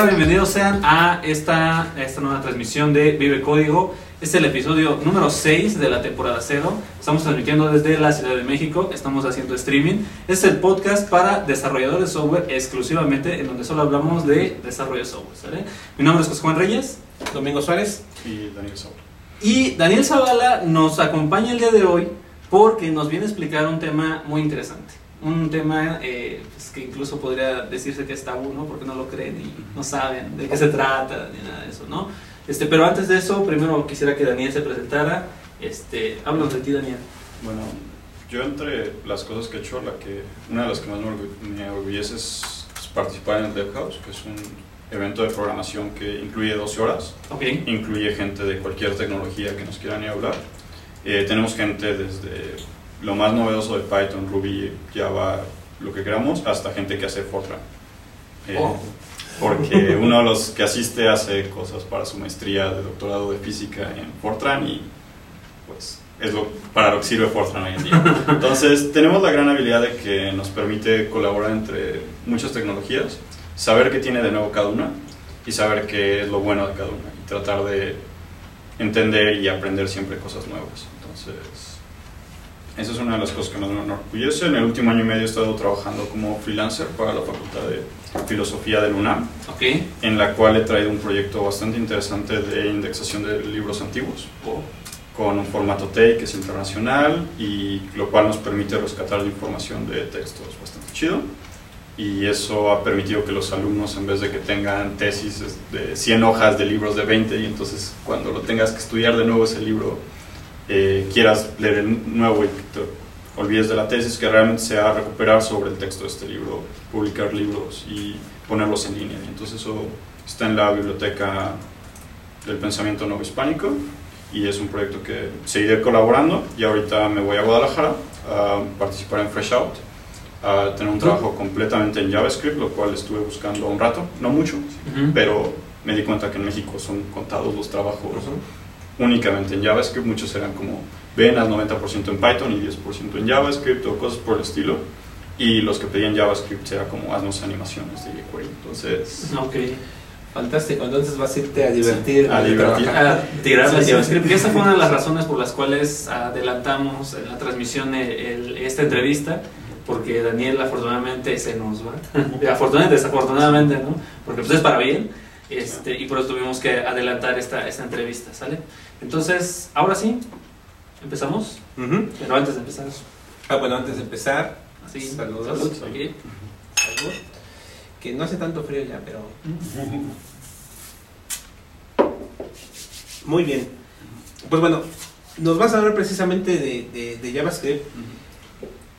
Hola, bienvenidos sean a esta, a esta nueva transmisión de Vive Código. Este es el episodio número 6 de la temporada 0. Estamos transmitiendo desde la Ciudad de México, estamos haciendo streaming. Este es el podcast para desarrolladores de software exclusivamente, en donde solo hablamos de desarrollo de software. ¿sale? Mi nombre es José Juan Reyes. Domingo Suárez. y Daniel Saúl. Y Daniel Zavala nos acompaña el día de hoy porque nos viene a explicar un tema muy interesante. Un tema eh, pues, que incluso podría decirse que es tabú, ¿no? Porque no lo creen y no saben de qué se trata ni nada de eso, ¿no? Este, pero antes de eso, primero quisiera que Daniel se presentara. Este, háblanos de ti, Daniel. Bueno, yo entre las cosas que he hecho, la que, una de las que más me orgu- me orgullece es participar en el Dev House, que es un evento de programación que incluye 12 horas, Ok. incluye gente de cualquier tecnología que nos quieran ir a hablar. Eh, tenemos gente desde lo más novedoso de Python, Ruby, Java, lo que queramos, hasta gente que hace Fortran. Eh, Oh. Porque uno de los que asiste hace cosas para su maestría de doctorado de física en Fortran y pues es lo, para lo que sirve Fortran hoy en día. Entonces tenemos la gran habilidad de que nos permite colaborar entre muchas tecnologías, saber qué tiene de nuevo cada una y saber qué es lo bueno de cada una y tratar de entender y aprender siempre cosas nuevas. Entonces, esa es una de las cosas que más me enorgullece. En el último año y medio he estado trabajando como freelancer para la Facultad de Filosofía del UNAM, Ok. en la cual he traído un proyecto bastante interesante de indexación de libros antiguos Oh. con un formato TEI que es internacional y lo cual nos permite rescatar la información de textos bastante chido y eso ha permitido que los alumnos en vez de que tengan tesis de 100 hojas de libros de 20 y entonces cuando lo tengas que estudiar de nuevo ese libro eh, quieras leer el nuevo y te olvides de la tesis que realmente sea recuperar sobre el texto de este libro publicar libros y ponerlos en línea. Y entonces eso está en la biblioteca del pensamiento nuevo hispánico y es un proyecto que seguiré colaborando. Y ahorita me voy a Guadalajara a participar en Fresh Out, a tener un trabajo completamente en JavaScript, lo cual estuve buscando un rato, no mucho, pero me di cuenta que en México son contados los trabajos únicamente en JavaScript, muchos eran como venas 90% en Python y 10% en JavaScript o cosas por el estilo. Y los que pedían JavaScript era como haznos animaciones de jQuery. Entonces, Ok. Fantástico. Entonces vas a irte a divertir. a divertir. a tirar Sí, sí. JavaScript. Y esa fue una de las razones por las cuales adelantamos en la transmisión el- el- esta entrevista, porque Daniel afortunadamente se nos va. afortunadamente, desafortunadamente, ¿no? Porque pues es para bien. Este, y por eso tuvimos que adelantar esta, esta entrevista, ¿sale? Entonces, ahora sí, empezamos. Pero antes de empezar, Ah, bueno, antes de empezar, así, Saludos. salud, aquí. salud. Que no hace tanto frío ya, pero. Muy bien. Pues bueno, nos vas a hablar precisamente de, de- de JavaScript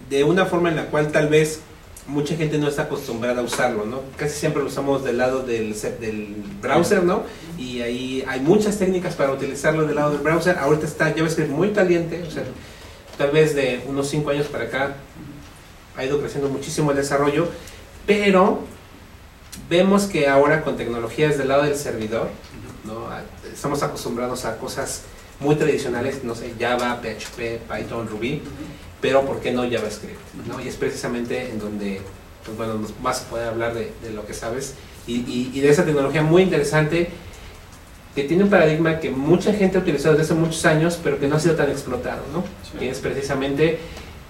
de una forma en la cual tal vez mucha gente no está acostumbrada a usarlo, ¿no? Casi siempre lo usamos del lado del, del browser, ¿no? Y ahí hay muchas técnicas para utilizarlo del lado del browser. Ahorita está JavaScript muy caliente, tal vez de unos 5 años para acá ha ido creciendo muchísimo el desarrollo, pero vemos que ahora con tecnologías del lado del servidor, ¿no? Estamos acostumbrados a cosas muy tradicionales, no sé, Java, PHP, Python, Ruby, pero ¿por qué no JavaScript? ¿no? Y es precisamente en donde pues bueno, nos vas a poder hablar de, de lo que sabes y, y- y de esa tecnología muy interesante que tiene un paradigma que mucha gente ha utilizado desde hace muchos años, pero que no ha sido tan explotado, ¿no? Sí. que es precisamente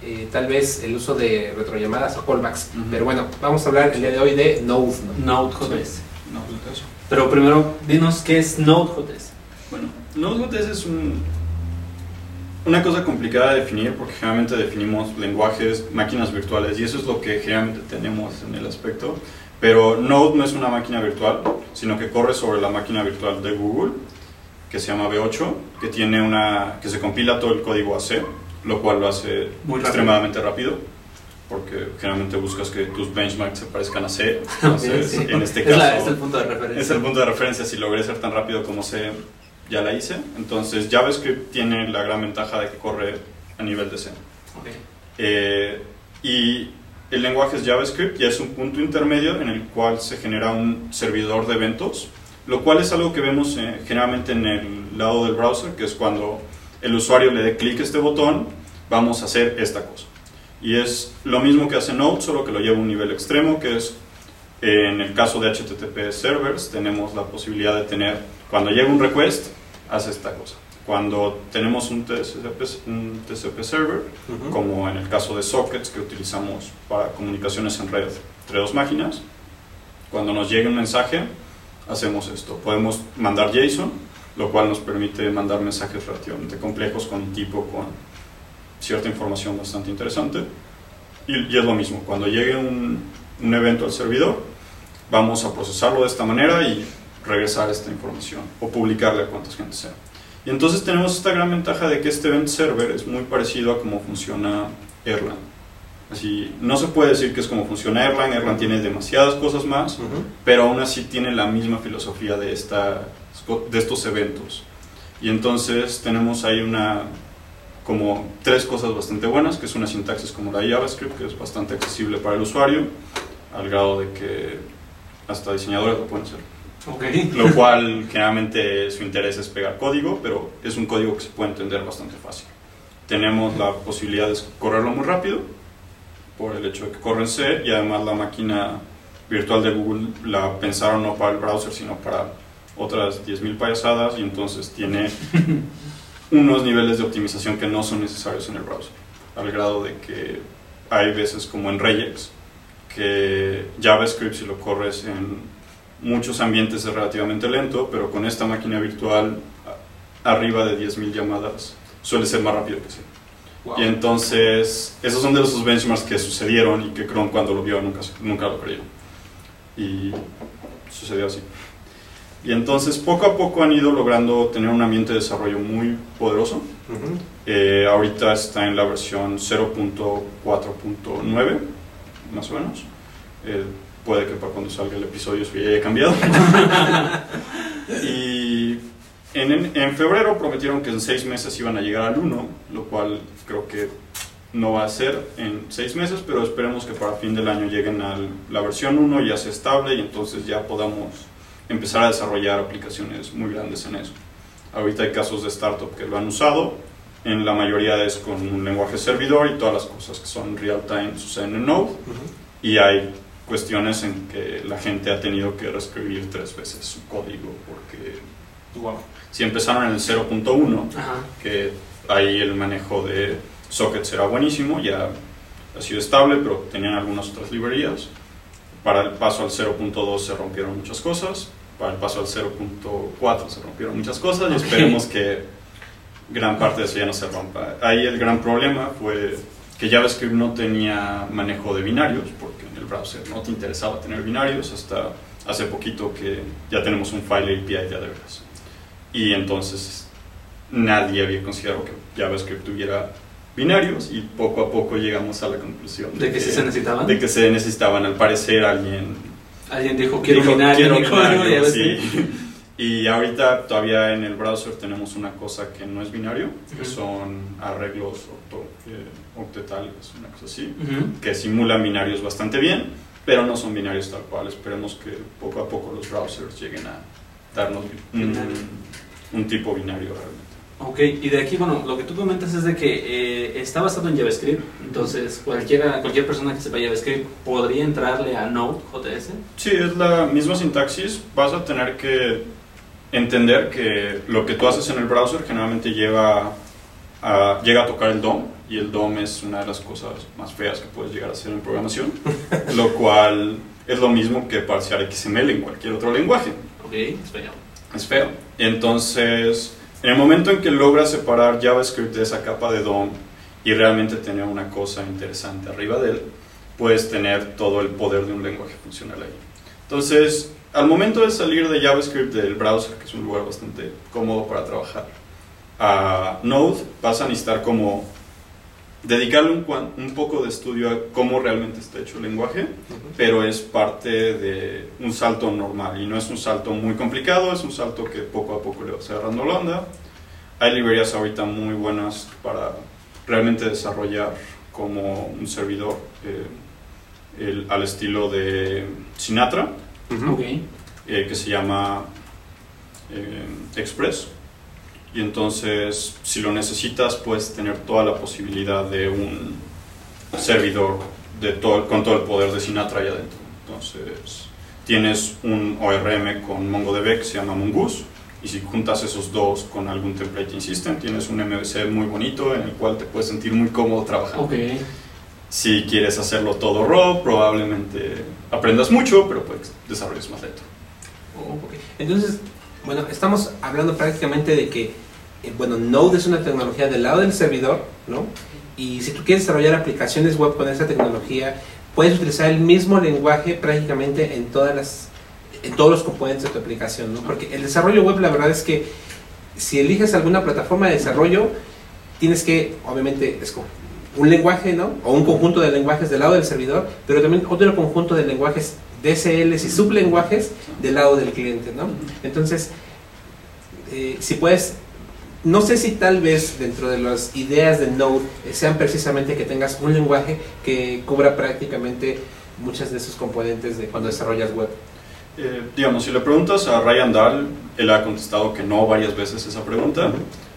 eh, tal vez el uso de retrollamadas o callbacks. Ujú. Pero bueno, vamos a hablar el día de hoy de Node. ¿no? Node.js. no, pues eso. Pero primero, dinos qué es Node.js. Bueno, Node.js es un, una cosa complicada de definir porque generalmente definimos lenguajes, máquinas virtuales y eso es lo que generalmente tenemos en el aspecto. Pero Node no es una máquina virtual, sino que corre sobre la máquina virtual de Google, que se llama V8, que tiene una que se compila todo el código a C, lo cual lo hace Muy rápido. extremadamente rápido, porque generalmente buscas que tus benchmarks se parezcan a C. Entonces, Sí, sí. en este es, caso, la- es el punto de referencia. es el punto de referencia. Si logré ser tan rápido como C, ya la hice. Entonces, JavaScript tiene la gran ventaja de que corre a nivel de C. Eh, y el lenguaje es JavaScript y es un punto intermedio en el cual se genera un servidor de eventos, lo cual es algo que vemos eh, generalmente en el lado del browser, que es cuando el usuario le dé clic a este botón, vamos a hacer esta cosa. Y es lo mismo que hace Node, solo que lo lleva a un nivel extremo, que es En el caso de HTTP servers tenemos la posibilidad de tener, cuando llega un request, hace esta cosa. Cuando tenemos un TCP, un TCP server, Ujú. como en el caso de sockets que utilizamos para comunicaciones en red entre dos máquinas, cuando nos llegue un mensaje, hacemos esto. Podemos mandar JSON, lo cual nos permite mandar mensajes relativamente complejos con un tipo con cierta información bastante interesante. Y, y es lo mismo, cuando llegue un, un evento al servidor, vamos a procesarlo de esta manera y regresar esta información o publicarle a cuantas gente sea. Y entonces tenemos esta gran ventaja de que este event server es muy parecido a cómo funciona Erlang. Así, no se puede decir que es como funciona Erlang, Erlang tiene demasiadas cosas más, pero aún así tiene la misma filosofía de, esta, de estos eventos. Y entonces tenemos ahí una, como tres cosas bastante buenas, que es una sintaxis como la JavaScript, que es bastante accesible para el usuario, al grado de que hasta diseñadores lo pueden hacer. Ok. Lo cual generalmente su interés es pegar código, pero es un código que se puede entender bastante fácil. Tenemos la posibilidad de correrlo muy rápido, por el hecho de que corre en C, y además la máquina virtual de Google la pensaron no para el browser, sino para otras 10.000 payasadas, y entonces tiene unos niveles de optimización que no son necesarios en el browser, al grado de que hay veces como en Regex, que JavaScript si lo corres en muchos ambientes es relativamente lento, pero con esta máquina virtual arriba de 10.000 llamadas suele ser más rápido que sí. Wow. Y entonces, esos son de esos benchmarks que sucedieron y que Chrome cuando lo vio nunca, nunca lo creyó. Y sucedió así. Y entonces, poco a poco han ido logrando tener un ambiente de desarrollo muy poderoso. Eh, ahorita está en la versión 0.4.9, más o menos. Eh, puede que para cuando salga el episodio eso ya haya cambiado. y en, en- febrero prometieron que en seis meses iban a llegar al 1, lo cual creo que no va a ser en seis meses, pero esperemos que para fin del año lleguen a la versión 1, ya sea estable y entonces ya podamos empezar a desarrollar aplicaciones muy grandes en eso. Ahorita hay casos de startup que lo han usado, en la mayoría es con un lenguaje servidor y todas las cosas que son real time suceden en Node Ujú. y hay cuestiones en que la gente ha tenido que reescribir tres veces su código porque Wow. si empezaron en el 0.1 Ajá. que ahí el manejo de sockets era buenísimo, ya ha sido estable, pero tenían algunas otras librerías. Para el paso al 0.2 se rompieron muchas cosas, para el paso al 0.4 se rompieron muchas cosas y Ok. esperemos que gran parte de eso ya no se rompa. Ahí el gran problema fue que JavaScript no tenía manejo de binarios, porque browser no te interesaba tener binarios hasta hace poquito que ya tenemos un file API de a de veras. Y entonces nadie había considerado que JavaScript tuviera binarios y poco a poco llegamos a la conclusión ¿De que sí se necesitaban? de que se necesitaban. Al parecer alguien Alguien dijo, quiero dijo, binario, "Quiero mi código", binario", ya ves sí. Que- Y ahorita todavía en el browser tenemos una cosa que no es binario, que Ujú. son arreglos octo- eh, octetales, una cosa así, Ujú. que simulan binarios bastante bien, pero no son binarios tal cual. Esperemos que poco a poco los browsers lleguen a darnos un, un tipo binario realmente. Ok, y de aquí, bueno, lo que tú comentas es de que eh, está basado en JavaScript, entonces cualquiera, cualquier persona que sepa JavaScript podría entrarle a Node.js. Sí, es la misma sintaxis. Vas a tener que entender que lo que tú haces en el browser generalmente lleva a, llega a tocar el DOM y el DOM es una de las cosas más feas que puedes llegar a hacer en programación, lo cual es lo mismo que parsear XML en cualquier otro lenguaje. Ok, espera. Es feo. Entonces, en el momento en que logras separar JavaScript de esa capa de DOM y realmente tener una cosa interesante arriba de él, puedes tener todo el poder de un lenguaje funcional ahí. Entonces, al momento de salir de JavaScript del browser, que es un lugar bastante cómodo para trabajar, a Node vas a necesitar como dedicarle un, un poco de estudio a cómo realmente está hecho el lenguaje pero es parte de un salto normal y no es un salto muy complicado, es un salto que poco a poco le vas agarrando la onda. Hay librerías ahorita muy buenas para realmente desarrollar como un servidor eh, el- al estilo de Sinatra, Ujú. Ok. eh, que se llama eh, Express. Y entonces, si lo necesitas, puedes tener toda la posibilidad de un servidor de todo, con todo el poder de Sinatra ahí adentro. Entonces, tienes un ORM con MongoDB que se llama Mongoose, y si juntas esos dos con algún template system, tienes un MVC muy bonito en el cual te puedes sentir muy cómodo trabajando. Si quieres hacerlo todo raw, probablemente aprendas mucho, pero pues desarrolles más lento. Oh, ok. Entonces, bueno, estamos hablando prácticamente de que, eh, bueno, Node es una tecnología del lado del servidor, ¿no? Y si tú quieres desarrollar aplicaciones web con esa tecnología, puedes utilizar el mismo lenguaje prácticamente en todas las en todos los componentes de tu aplicación, ¿no? Porque el desarrollo web, la verdad es que si eliges alguna plataforma de desarrollo, tienes que, obviamente, un lenguaje, ¿no? O un conjunto de lenguajes del lado del servidor, pero también otro conjunto de lenguajes DSLs y sublenguajes del lado del cliente, ¿no? Entonces, eh, si puedes, no sé si tal vez dentro de las ideas de Node eh, sean precisamente que tengas un lenguaje que cubra prácticamente muchas de esos componentes de cuando desarrollas web. Eh, digamos, si le preguntas a Ryan Dahl, él ha contestado que no varias veces esa pregunta,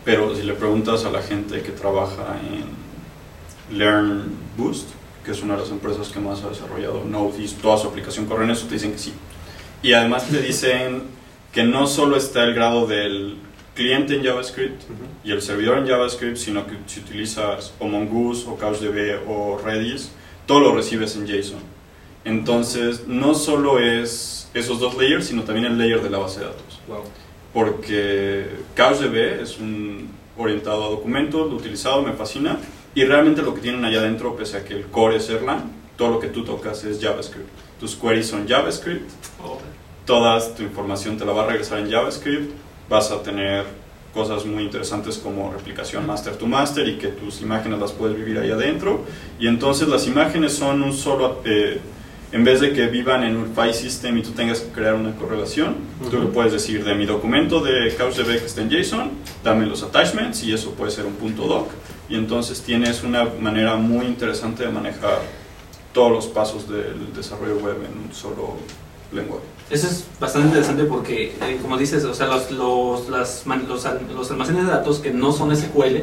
pero si le preguntas a la gente que trabaja en Learn Boost, que es una de las empresas que más ha desarrollado Node y toda su aplicación corre en eso, te dicen que sí. Y además te dicen que no solo está el grado del cliente en JavaScript y el servidor en JavaScript, sino que si utilizas o Mongoose o CouchDB o Redis, todo lo recibes en JSON. Entonces, no solo es esos dos layers, sino también el layer de la base de datos. Wow. Porque CouchDB es un orientado a documentos, lo utilizado, me fascina. Y realmente lo que tienen allá adentro, pese a que el core es Erlang, todo lo que tú tocas es JavaScript. Tus queries son JavaScript, toda tu información te la va a regresar en JavaScript, vas a tener cosas muy interesantes como replicación master to master y que tus imágenes las puedes vivir ahí adentro. Y entonces las imágenes son un solo, eh, en vez de que vivan en un file system y tú tengas que crear una correlación, tú Ujú. le puedes decir de mi documento de CouchDB que está en JSON, dame los attachments y eso puede ser un punto doc. Y entonces tienes una manera muy interesante de manejar todos los pasos del desarrollo web en un solo lenguaje. Eso es bastante interesante porque, eh, como dices, o sea, los, los, las los, los almacenes de datos que no son SQL,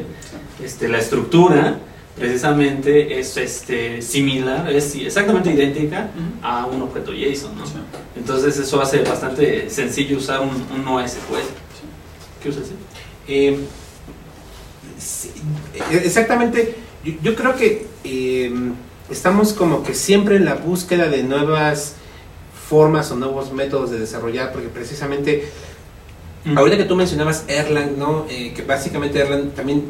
este, la estructura precisamente es este, similar, es exactamente idéntica a un objeto JSON, ¿no? Sí. Entonces eso hace bastante sencillo usar un, un NoSQL. ¿Qué usas? Eh, sí, eh, exactamente, yo, yo creo que eh, estamos como que siempre en la búsqueda de nuevas formas o nuevos métodos de desarrollar, porque precisamente ahorita que tú mencionabas Erlang, ¿no? Eh, que básicamente Erlang también,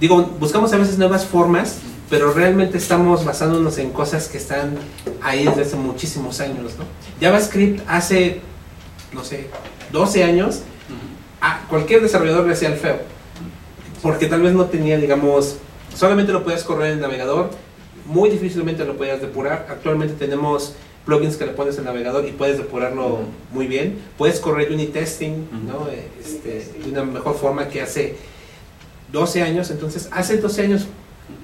digo, buscamos a veces nuevas formas, pero realmente estamos basándonos en cosas que están ahí desde hace muchísimos años, ¿no? JavaScript hace, no sé, 12 años, a cualquier desarrollador le hacía el feo. Porque tal vez no tenía, digamos, solamente lo podías correr en el navegador, muy difícilmente lo podías depurar. Actualmente tenemos plugins que le pones al navegador y puedes depurarlo Ujú. muy bien. Puedes correr unit testing Ujú. ¿no? Eh, este, de una mejor forma que hace 12 años. Entonces, hace 12 años,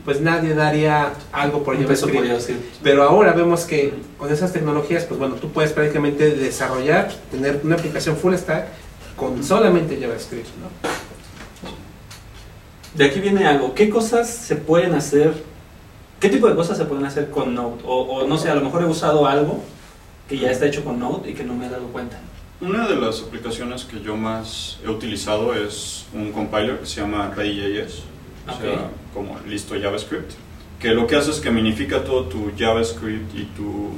pues nadie daría algo por. JavaScript. Pero ahora vemos que con esas tecnologías, pues bueno, tú puedes prácticamente desarrollar, tener una aplicación full stack con solamente JavaScript, ¿no? De aquí viene algo. ¿Qué cosas se pueden hacer? ¿Qué tipo de cosas se pueden hacer con Node? O, o no sé, a lo mejor he usado algo que ya está hecho con Node y que no me he dado cuenta. Una de las aplicaciones que yo más he utilizado es un compiler que se llama Ray.js, o sea, como listo JavaScript, que lo que hace es que minifica todo tu JavaScript y tu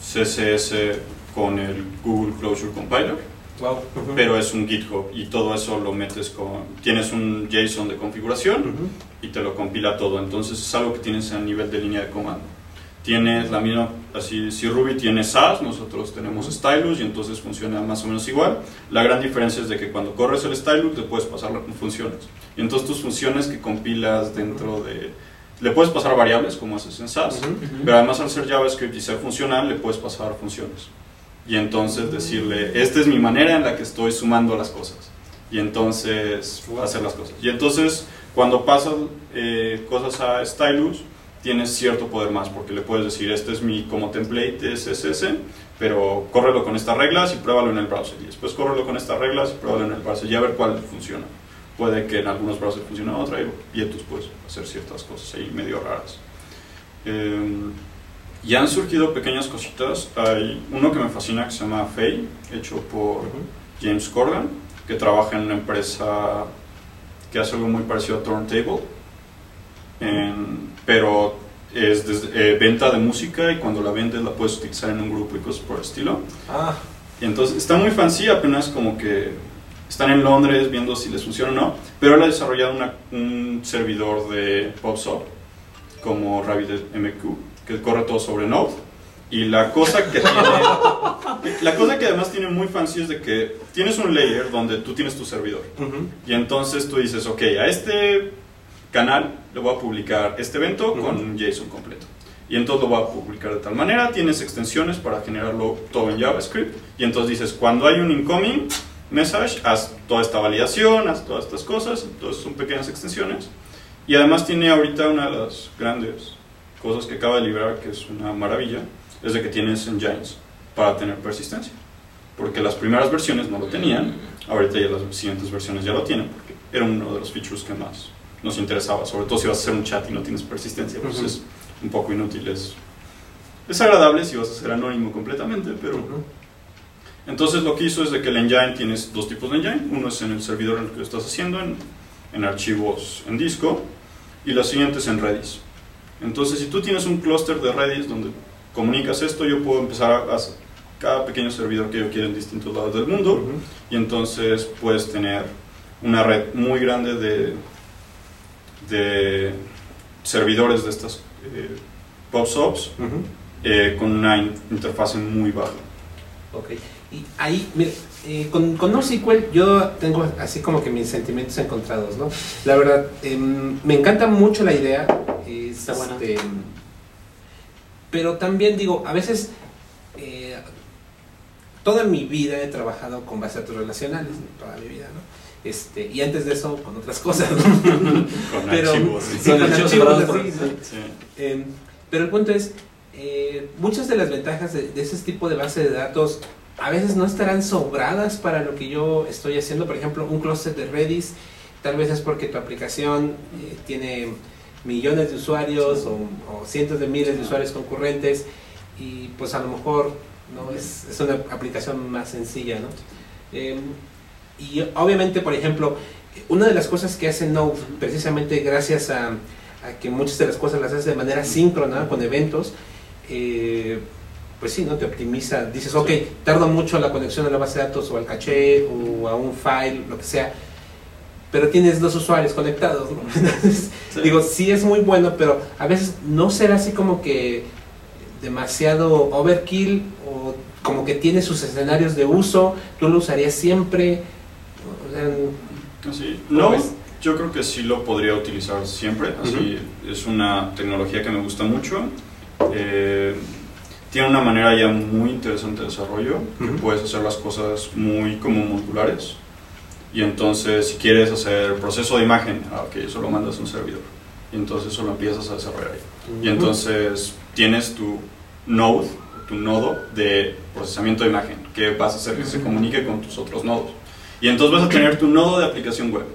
CSS con el Google Closure Compiler, Wow. pero es un GitHub y todo eso lo metes con, tienes un JSON de configuración y te lo compila todo. Entonces es algo que tienes a nivel de línea de comando. Tienes la misma, así, si Ruby tiene SAS, nosotros tenemos Stylus y entonces funciona más o menos igual. La gran diferencia es de que cuando corres el Stylus le puedes pasar funciones. Y entonces tus funciones que compilas dentro de... Le puedes pasar variables como haces en SAS, Ujú. pero además al ser JavaScript y ser funcional le puedes pasar funciones. Y entonces decirle, esta es mi manera en la que estoy sumando las cosas. Y entonces hacer las cosas. Y entonces cuando pasas eh, cosas a Stylus, tienes cierto poder más, porque le puedes decir, este es mi como template CSS, pero córrelo con estas reglas y pruébalo en el browser. Y después córrelo con estas reglas y pruébalo en el browser y a ver cuál funciona. Puede que en algunos browsers funcione otra y, y entonces puedes hacer ciertas cosas ahí medio raras. Y han surgido pequeñas cositas. Hay uno que me fascina que se llama Fay, hecho por James Corgan, que trabaja en una empresa que hace algo muy parecido a Turntable, en- pero es desde- eh, venta de música y cuando la vendes la puedes utilizar en un grupo y cosas por el estilo. Ah, Y entonces está muy fancy, apenas como que están en Londres viendo si les funciona o no, pero él ha desarrollado una- un servidor de PopSub como RabbitMQ que corre todo sobre Node. Y la cosa que tiene, la cosa que además tiene muy fancy es de que tienes un layer donde tú tienes tu servidor. ujú. Y entonces tú dices, ok, a este canal le voy a publicar este evento con Ujú. un JSON completo. Y entonces lo voy a publicar de tal manera, tienes extensiones para generarlo todo en JavaScript. Y entonces dices, cuando hay un incoming message, haz toda esta validación, haz todas estas cosas. Entonces son pequeñas extensiones. Y además tiene ahorita una de las grandes cosas que acaba de liberar, que es una maravilla, es de que tienes engines para tener persistencia. Porque las primeras versiones no lo tenían, ahorita ya las siguientes versiones ya lo tienen, porque era uno de los features que más nos interesaba, sobre todo si vas a hacer un chat y no tienes persistencia, pues Ujú. es un poco inútil. Es, es agradable si vas a ser anónimo completamente, pero... Ujú. Entonces lo que hizo es de que el engine tienes dos tipos de engine, uno es en el servidor en el que lo estás haciendo, en, en archivos en disco, y la siguiente es en Redis. Entonces si tú tienes un clúster de Redis donde comunicas esto, yo puedo empezar a hacer cada pequeño servidor que yo quiera en distintos lados del mundo, Ujú. y entonces puedes tener una red muy grande de, de servidores de estas eh, PopSops Ujú. eh, con una in- interfase muy baja. Ok. Y ahí, mira, eh, con, con NoSQL yo tengo así como que mis sentimientos encontrados, ¿no? La verdad, em, me encanta mucho la idea. es, Está buena. este, pero también digo, a veces, eh, toda mi vida he trabajado con bases de datos relacionales, toda mi vida, ¿no? Este, y antes de eso, con otras cosas. Con Pero- archivos. sí, Sí, con archivos archivos separados así, por- ¿no? Sí. Eh, pero el punto es, eh, muchas de las ventajas de, de ese tipo de base de datos a veces no estarán sobradas para lo que yo estoy haciendo. Por ejemplo, un closet de Redis, tal vez es porque tu aplicación eh, tiene millones de usuarios o, o cientos de miles de usuarios concurrentes y pues a lo mejor no es, es una aplicación más sencilla, ¿no? Y obviamente, por ejemplo, una de las cosas que hace Node, precisamente gracias a, a que muchas de las cosas las hace de manera síncrona con eventos, eh, pues sí, ¿no? Te optimiza, dices, ok, tardo mucho la conexión a la base de datos o al caché o a un file, lo que sea, pero tienes dos usuarios conectados, ¿no? Entonces, Sí. Digo, sí es muy bueno, pero a veces no será así como que demasiado overkill o como que tiene sus escenarios de uso, tú lo usarías siempre. O sea, Así. ¿Cómo No, ves? yo creo que sí lo podría utilizar siempre. Así es una tecnología que me gusta mucho. Eh, tiene una manera ya muy interesante de desarrollo, que Ujú. puedes hacer las cosas muy como modulares. Y entonces, si quieres hacer proceso de imagen, ah, ok, eso lo mandas a un servidor. Y entonces eso lo empiezas a desarrollar ahí. Y entonces tienes tu node, tu nodo de procesamiento de imagen, que vas a hacer que se comunique con tus otros nodos. Y entonces vas a tener tu nodo de aplicación web.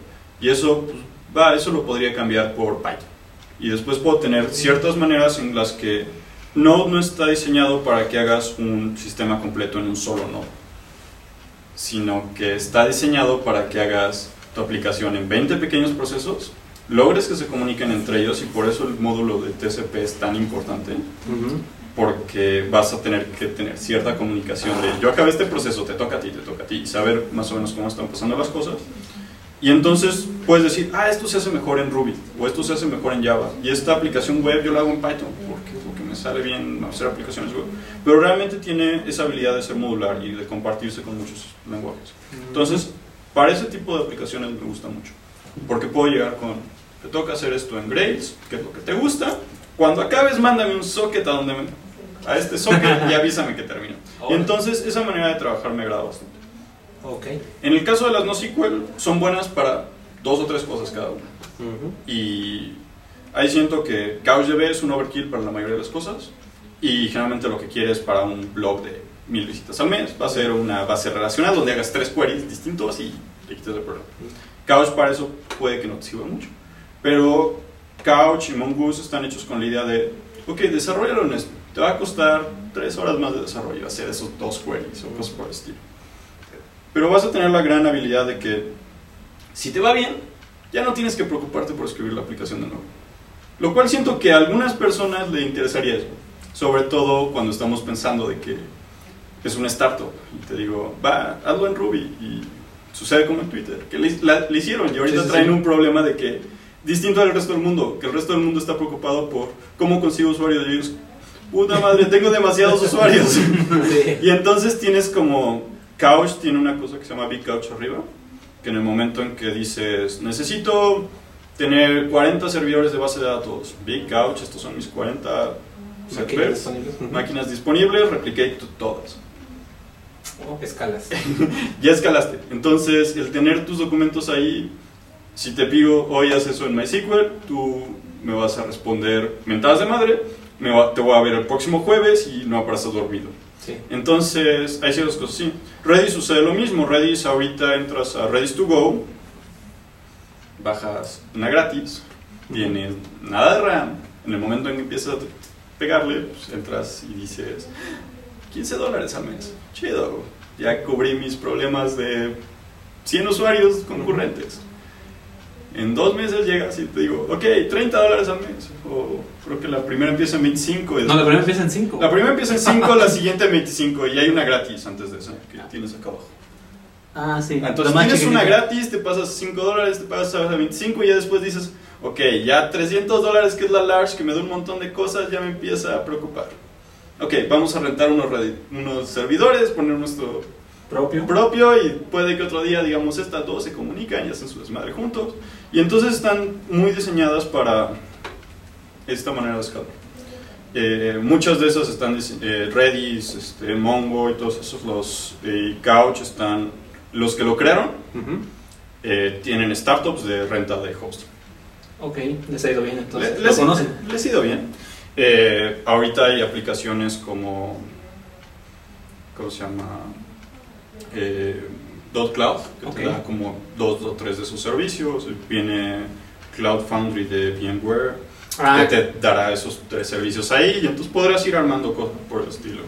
Y eso, pues, va, eso lo podría cambiar por Python. Y después puedo tener ciertas maneras en las que Node no está diseñado para que hagas un sistema completo en un solo nodo, sino que está diseñado para que hagas tu aplicación en 20 pequeños procesos, logres que se comuniquen entre ellos y por eso el módulo de TCP es tan importante. Porque vas a tener que tener cierta comunicación de yo acabé este proceso, te toca a ti, te toca a ti, y saber más o menos cómo están pasando las cosas. Y entonces puedes decir, ah, esto se hace mejor en Ruby, o esto se hace mejor en Java, y esta aplicación web yo la hago en Python, porque, porque me sale bien hacer aplicaciones web. Pero realmente tiene esa habilidad de ser modular y de compartirse con muchos lenguajes. Entonces, para ese tipo de aplicaciones me gusta mucho, porque puedo llegar con, te toca hacer esto en Grails, que es lo que te gusta, cuando acabes mándame un socket a donde me- a este socket y avísame que termino. Y entonces esa manera de trabajar me agrada bastante. Ok. En el caso de las NoSQL son buenas para dos o tres cosas cada una. Y ahí siento que CouchDB es un overkill para la mayoría de las cosas y generalmente lo que quieres para un blog de mil visitas al mes va a ser una base relacional donde hagas tres queries distintos y le quites el problema. Couch para eso puede que no te sirva mucho. Pero Couch y Mongoose están hechos con la idea de, ok, desarrollalo en te va a costar tres horas más de desarrollo hacer esos dos queries o cosas por el estilo. Pero vas a tener la gran habilidad de que si te va bien, ya no tienes que preocuparte por escribir la aplicación de nuevo. Lo cual siento que a algunas personas le interesaría eso, sobre todo cuando estamos pensando de que es una startup y te digo, va, hazlo en Ruby y sucede como en Twitter, que le, la- le hicieron y ahorita Sí, sí, traen sí. un problema de que, distinto al resto del mundo, que el resto del mundo está preocupado por cómo consigo usuarios ellos, puta madre, tengo demasiados usuarios. Sí. Y entonces tienes como Couch tiene una cosa que se llama Big Couch arriba, que en el momento en que dices, necesito tener 40 servidores de base de datos, Big Couch, estos son mis 40 Máquinas disponibles. Máquinas disponibles, replicate to- todas. Escalas. Ya escalaste. Entonces, el tener tus documentos ahí, si te pido hoy haz eso en MySQL, tú me vas a responder mentadas de madre, me va- te voy a ver el próximo jueves y no habrás dormido. Sí. Entonces, hay ciertas cosas así. Redis sucede lo mismo. Redis, ahorita entras a Redis to Go, bajas una gratis, tienes nada de RAM. En el momento en que empiezas a pegarle, pues, entras y dices 15 dólares al mes. Chido, ya cubrí mis problemas de 100 usuarios concurrentes. En dos meses llegas y te digo, ok, 30 dólares al mes. O creo que la primera empieza en 25. y No, la primera empieza en 5. la primera empieza en 5, la siguiente en 25 y hay una gratis antes de esa que tienes acá abajo. Ah, sí. Entonces tienes una gratis, te pasas 5 dólares, te pasas a 25 y ya después dices, ok, ya 300 dólares que es la large, que me da un montón de cosas, ya me empieza a preocupar. Ok, vamos a rentar unos, unos servidores, poner nuestro propio. propio y puede que otro día, digamos, estas dos se comunican y hacen su desmadre juntos. Y entonces están muy diseñadas para esta manera de escalar. Eh, muchas de esas están, eh, Redis, este, Mongo y todos esos, los eh, Couch están, los que lo crearon, eh, tienen startups de renta de host. Ok, les ha ido bien entonces. Le- ¿Lo les, conocen? les ha ido bien. Eh, ahorita hay aplicaciones como, ¿cómo se llama? Dot Cloud, que Ok. te da como dos o tres de sus servicios. Viene Cloud Foundry de VMware, Ah, que te dará esos tres servicios ahí y entonces podrás ir armando cosas por el estilo.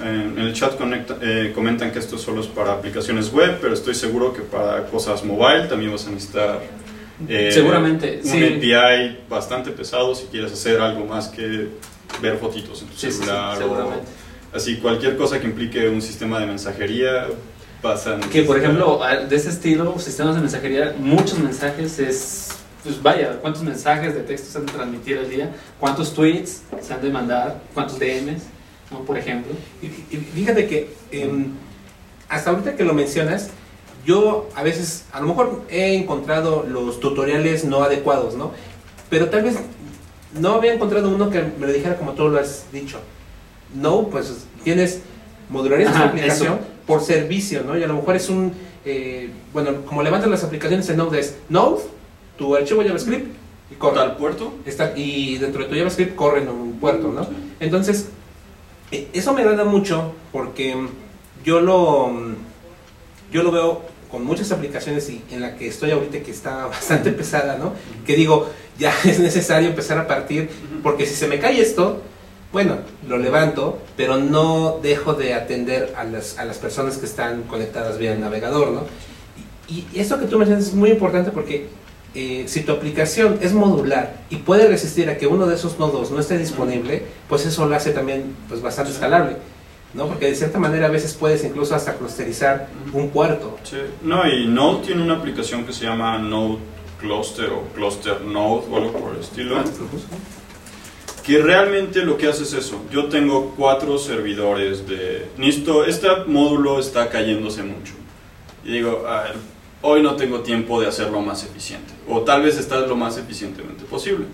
En el chat conecta- eh, comentan que esto solo es para aplicaciones web, pero estoy seguro que para cosas mobile también vas a necesitar eh, Seguramente, un sí. API bastante pesado si quieres hacer algo más que ver fotitos en tu Sí, sí, sí, celular o así cualquier cosa que implique un sistema de mensajería Que por ejemplo, de ese estilo, sistemas de mensajería, muchos mensajes es. Pues vaya, ¿cuántos mensajes de texto se han de transmitir al día? ¿Cuántos tweets se han de mandar? ¿Cuántos DMs? ¿no? Por ejemplo. Y, y fíjate que em, hasta ahorita que lo mencionas, yo a veces, a lo mejor he encontrado los tutoriales no adecuados, ¿no? Pero tal vez no había encontrado uno que me lo dijera como tú lo has dicho. No, pues tienes modularidad de Ajá, aplicación eso. Por servicio, ¿no? Y a lo mejor es un, eh, bueno, como levantas las aplicaciones en Node es Node, tu archivo JavaScript y corre. tal puerto Está, y dentro de tu JavaScript corre en un puerto, ¿no? Entonces, eh, eso me agrada mucho porque mm, yo lo, mm, yo lo veo con muchas aplicaciones y en la que estoy ahorita que está bastante pesada, ¿no? Que digo, ya es necesario empezar a partir porque si se me cae esto, bueno, lo levanto, pero no dejo de atender a las, a las personas que están conectadas vía el navegador, ¿no? Y, y eso que tú mencionas es muy importante porque eh, si tu aplicación es modular y puede resistir a que uno de esos nodos no esté disponible, pues eso lo hace también pues, bastante escalable, ¿no? Porque de cierta manera a veces puedes incluso hasta clusterizar un puerto. Sí. No, y Node tiene una aplicación que se llama Node Cluster o Cluster Node o algo por el estilo. Que realmente lo que hace es eso. Yo tengo cuatro servidores de... Listo, este módulo está cayéndose mucho. Y digo, a ver, hoy no tengo tiempo de hacerlo más eficiente. O tal vez está lo más eficientemente posible.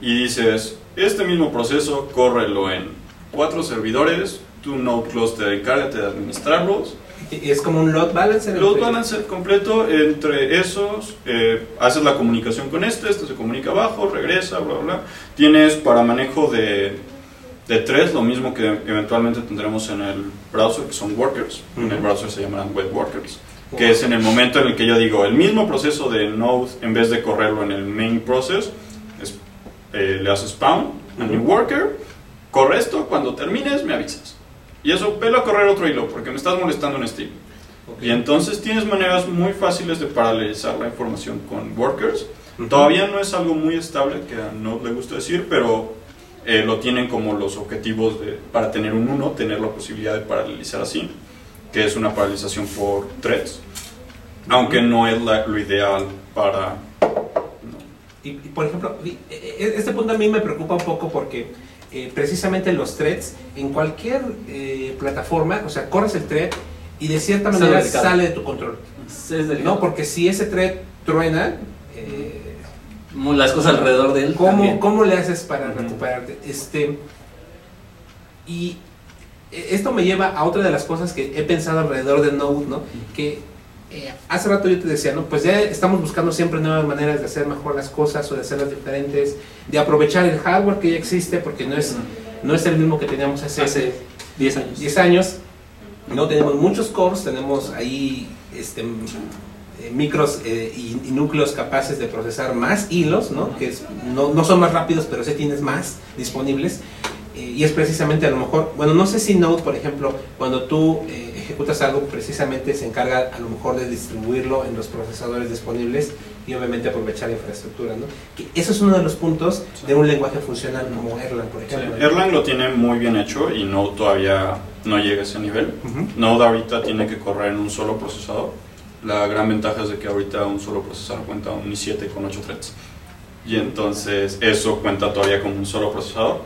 Y dices, este mismo proceso, córrelo en cuatro servidores, tu Node Cluster, encárgate de administrarlos es como un load balancer. Load balancer completo entre esos, eh, haces la comunicación con este, este se comunica abajo, regresa, bla, bla. Tienes para manejo de, de tres, lo mismo que eventualmente tendremos en el browser, que son workers. En el browser se llamarán web workers. Que es en el momento en el que yo digo, el mismo proceso de Node, en vez de correrlo en el main process, es, eh, le haces spawn a worker, corre esto, cuando termines me avisas. Y eso, velo a correr otro hilo, porque me estás molestando en Steam. Ok. Y entonces tienes maneras muy fáciles de paralelizar la información con workers. Ujú. Todavía no es algo muy estable, que Node le gusta decir, pero eh, lo tienen como los objetivos de, para tener un 1, tener la posibilidad de paralelizar así, que es una paralelización por threads, aunque no es la- lo ideal para... no. Y, y, por ejemplo, y, eh, este punto a mí me preocupa un poco porque eh, precisamente los threads en cualquier eh, plataforma, o sea, corres el thread y de cierta manera sale de tu control. Es. No, porque si ese thread truena, eh, las cosas alrededor de él. ¿cómo, también. ¿cómo le haces para recuperarte? Este, y eh, esto me lleva a otra de las cosas que he pensado alrededor de Node, ¿no? Que eh, hace rato yo te decía, ¿no? Pues ya estamos buscando siempre nuevas maneras de hacer mejor las cosas o de hacerlas diferentes, de aprovechar el hardware que ya existe, porque no es, no es el mismo que teníamos hace, Hace 10 años. 10 años. No tenemos muchos cores, tenemos ahí este, eh, micros eh, y, y núcleos capaces de procesar más hilos, ¿no? Que es- no, no son más rápidos, pero sí tienes más disponibles. Eh, y es precisamente a lo mejor, bueno, no sé si Node, por ejemplo, cuando tú eh, ejecutas algo, precisamente se encarga a lo mejor de distribuirlo en los procesadores disponibles y obviamente aprovechar la infraestructura, ¿no? Que eso es uno de los puntos de un lenguaje funcional como Erlang, por Sí, ejemplo. ¿no? Erlang lo tiene muy bien hecho y Node todavía no llega a ese nivel. Ujú. Node ahorita tiene que correr en un solo procesador. La gran ventaja es de que ahorita un solo procesador cuenta un i7 con 8 threads. Y entonces eso cuenta todavía como un solo procesador.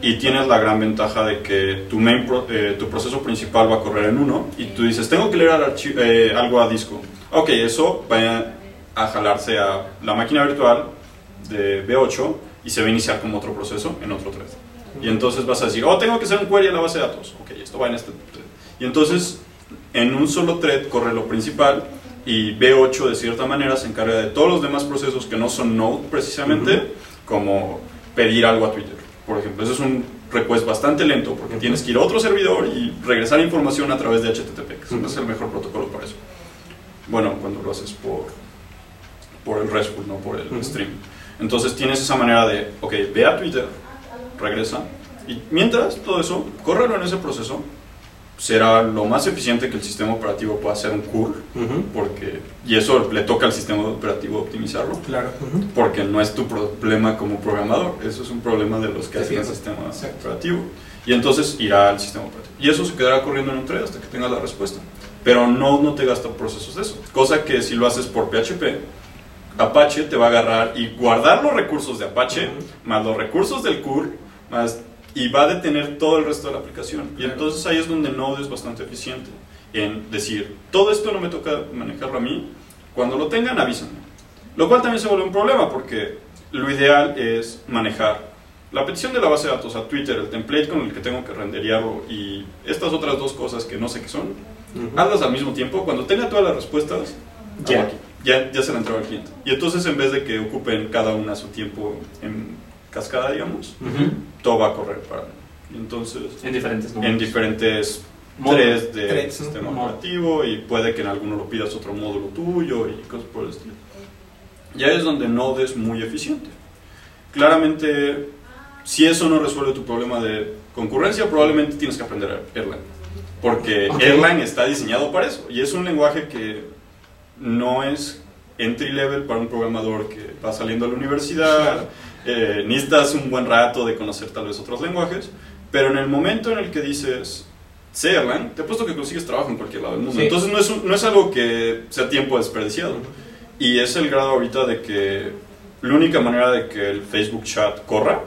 Y tienes la gran ventaja de que tu, main pro- eh, tu proceso principal va a correr en uno y tú dices, tengo que leer al eh, algo a disco. Ok, eso va a jalarse a la máquina virtual de B8 y se va a iniciar como otro proceso en otro thread. Y entonces vas a decir, oh, tengo que hacer un query a la base de datos. Ok, esto va en este thread. Y entonces, en un solo thread corre lo principal y B8 de cierta manera se encarga de todos los demás procesos que no son Node precisamente, como pedir algo a Twitter. Por ejemplo, eso es un request bastante lento porque tienes que ir a otro servidor y regresar información a través de HTTP, que es el mejor protocolo para eso. Bueno, cuando lo haces por, por el RESTful, no por el stream. Entonces tienes esa manera de, ok, ve a Twitter, regresa, y mientras todo eso, córrelo en ese proceso, será lo más eficiente que el sistema operativo pueda hacer un curl, porque, y eso le toca al sistema operativo optimizarlo, Claro. Porque no es tu problema como programador, eso es un problema de los que hacen el sistema exacto. operativo. Y entonces irá al sistema operativo. Y eso se quedará corriendo en un thread hasta que tenga la respuesta. Pero no, no te gasta procesos de eso. Cosa que si lo haces por PHP, Apache te va a agarrar y guardar los recursos de Apache, más los recursos del curl, más, y va a detener todo el resto de la aplicación. Y entonces ahí es donde Node es bastante eficiente en decir, todo esto no me toca manejarlo a mí, cuando lo tengan avísenme. Lo cual también se vuelve un problema porque lo ideal es manejar la petición de la base de datos a Twitter, el template con el que tengo que renderearlo y estas otras dos cosas que no sé qué son, hazlas al mismo tiempo. Cuando tenga todas las respuestas, Ya. ya, ya, ya se la entrego al cliente. Y entonces en vez de que ocupen cada una su tiempo en cascada, digamos, Ujú. todo va a correr para y entonces En diferentes en módulos. diferentes threads de Threads, ¿no? sistema Módulo. operativo y puede que en alguno lo pidas otro módulo tuyo y cosas por el estilo. Ya es donde Node es muy eficiente. Claramente, si eso no resuelve tu problema de concurrencia, probablemente tienes que aprender Erlang. Porque Ok. Erlang está diseñado para eso. Y es un lenguaje que no es entry level para un programador que va saliendo a la universidad. Eh, necesitas un buen rato de conocer tal vez otros lenguajes. Pero en el momento en el que dices, sé Erlang, te apuesto que consigues trabajo en cualquier lado del mundo. Sí. Entonces no es, un- no es algo que sea tiempo desperdiciado. Y es el grado ahorita de que la única manera de que el Facebook chat corra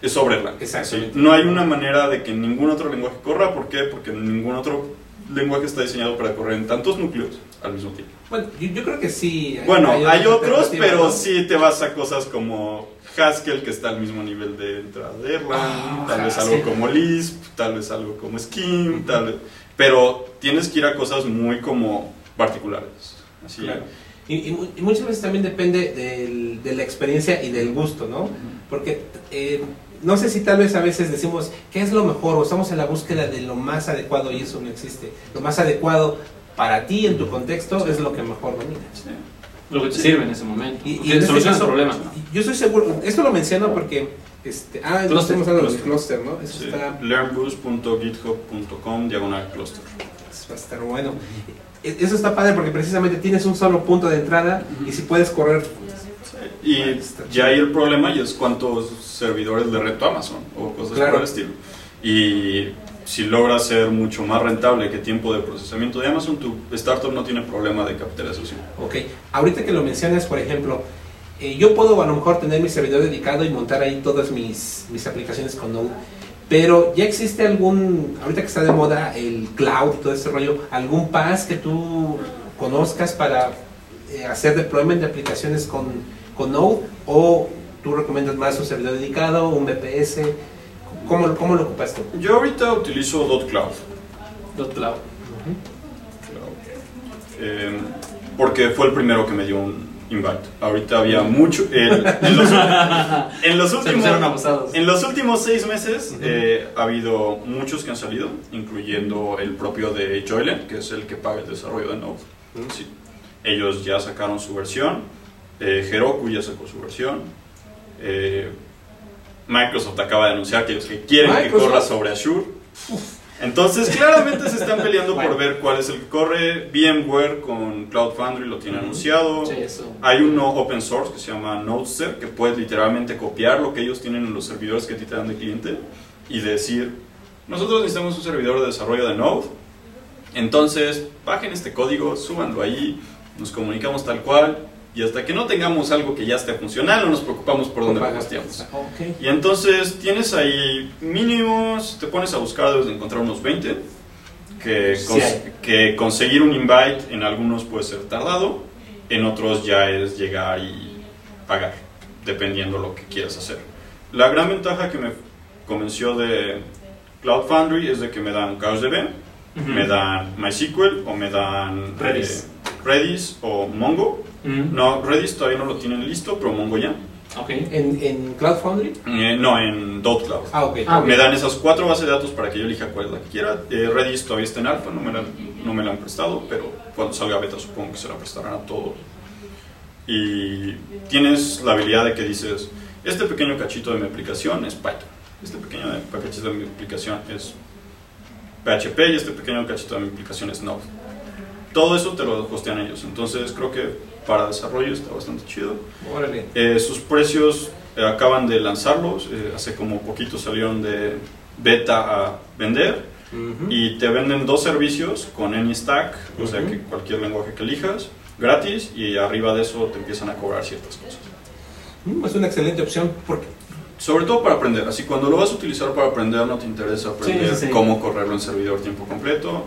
es sobre Erlang. ¿sí? No hay una manera de que ningún otro lenguaje corra. ¿Por qué? Porque ningún otro lenguaje está diseñado para correr en tantos núcleos al mismo tiempo. Bueno, yo, yo creo que sí. Bueno, hay otros, pero ¿no? sí te vas a cosas como Haskell, que está al mismo nivel de entrada de Erlang, Ah, tal vez algo como Lisp, tal vez algo como Scheme, tal vez... Pero tienes que ir a cosas muy como particulares. Así. Claro. Y, y y muchas veces también depende del- de la experiencia y del gusto, ¿no? Porque eh, no sé si tal vez a veces decimos qué es lo mejor o estamos en la búsqueda de lo más adecuado y eso no existe. Lo más adecuado para ti en tu contexto es lo que mejor dominas. Lo que te sirve en ese momento. Y, este soluciona el caso, problema. Yo estoy seguro, esto lo menciono porque Este, ah, Cluster, estamos hablando del cluster. cluster, ¿no? Eso Sí, está, learnboost.github.com diagonal cluster. va a estar bueno. E- Eso está padre porque precisamente tienes un solo punto de entrada y si puedes correr. Y ya ahí el problema y es cuántos servidores le reto a Amazon o cosas Claro. por el estilo. Y si logras ser mucho más rentable que tiempo de procesamiento de Amazon, tu startup no tiene problema de capitalización. Ok, ahorita que lo mencionas, por ejemplo, eh, yo puedo a lo mejor tener mi servidor dedicado y montar ahí todas mis, mis aplicaciones con Node, pero ya existe algún, ahorita que está de moda el cloud, todo ese rollo, algún PaaS que tú conozcas para eh, hacer deployment de aplicaciones con, con Node o tú recomiendas más un servidor dedicado, un VPS, ¿cómo, cómo lo ocupas tú? Yo ahorita utilizo .cloud. Cloud. Eh, porque fue el primero que me dio un invite. Ahorita había mucho. el- en, los, en los últimos, en los últimos seis meses eh, ha habido muchos que han salido, incluyendo el propio de Joylen, que es el que paga el desarrollo de Node. Sí. Ellos ya sacaron su versión. Eh, Heroku ya sacó su versión. eh, Microsoft acaba de anunciar que ellos que quieren que corra sobre Azure. Entonces, claramente se están peleando por ver cuál es el que corre. VMware con Cloud Foundry lo tiene anunciado. Sí. Hay uno open source que se llama Nodester, que puedes literalmente copiar lo que ellos tienen en los servidores que a ti te dan de cliente y decir, nosotros necesitamos un servidor de desarrollo de Node, entonces bajen este código, súbanlo ahí, nos comunicamos tal cual, y hasta que no tengamos algo que ya esté funcional, no nos preocupamos por dónde lo hosteamos. Ok. Y entonces tienes ahí mínimos, te pones a buscar, debes de encontrar unos 20, que, Sí cons- hay. que conseguir un invite en algunos puede ser tardado, en otros ya es llegar y pagar, dependiendo lo que quieras hacer. La gran ventaja que me convenció de Cloud Foundry es de que me dan CouchDB, Ujú. me dan MySQL o me dan Redis. eh, Redis o Mongo. Ujú. No, Redis todavía no lo tienen listo, pero Mongo ya. Ok. ¿En, en Cloud Foundry? Eh, no, en .cloud. Ah. Ah, ok. Me dan esas cuatro bases de datos para que yo elija cuál es la que quiera. Eh, Redis todavía está en alfa, no me, la, no me la han prestado, pero cuando salga beta supongo que se la prestarán a todos. Y tienes la habilidad de que dices, este pequeño cachito de mi aplicación es Python, este pequeño cachito de mi aplicación es PHP y este pequeño cachito de mi aplicación es Node. Todo eso te lo hostean ellos, entonces creo que para desarrollo está bastante chido. Órale. Eh, sus precios eh, acaban de lanzarlos, eh, hace como poquito salieron de beta a vender y te venden dos servicios con AnyStack, o sea que cualquier lenguaje que elijas, gratis y arriba de eso te empiezan a cobrar ciertas cosas. Mm, Es una excelente opción porque Sobre todo para aprender, así cuando lo vas a utilizar para aprender no te interesa aprender Sí, sí, sí. cómo correrlo en servidor tiempo completo.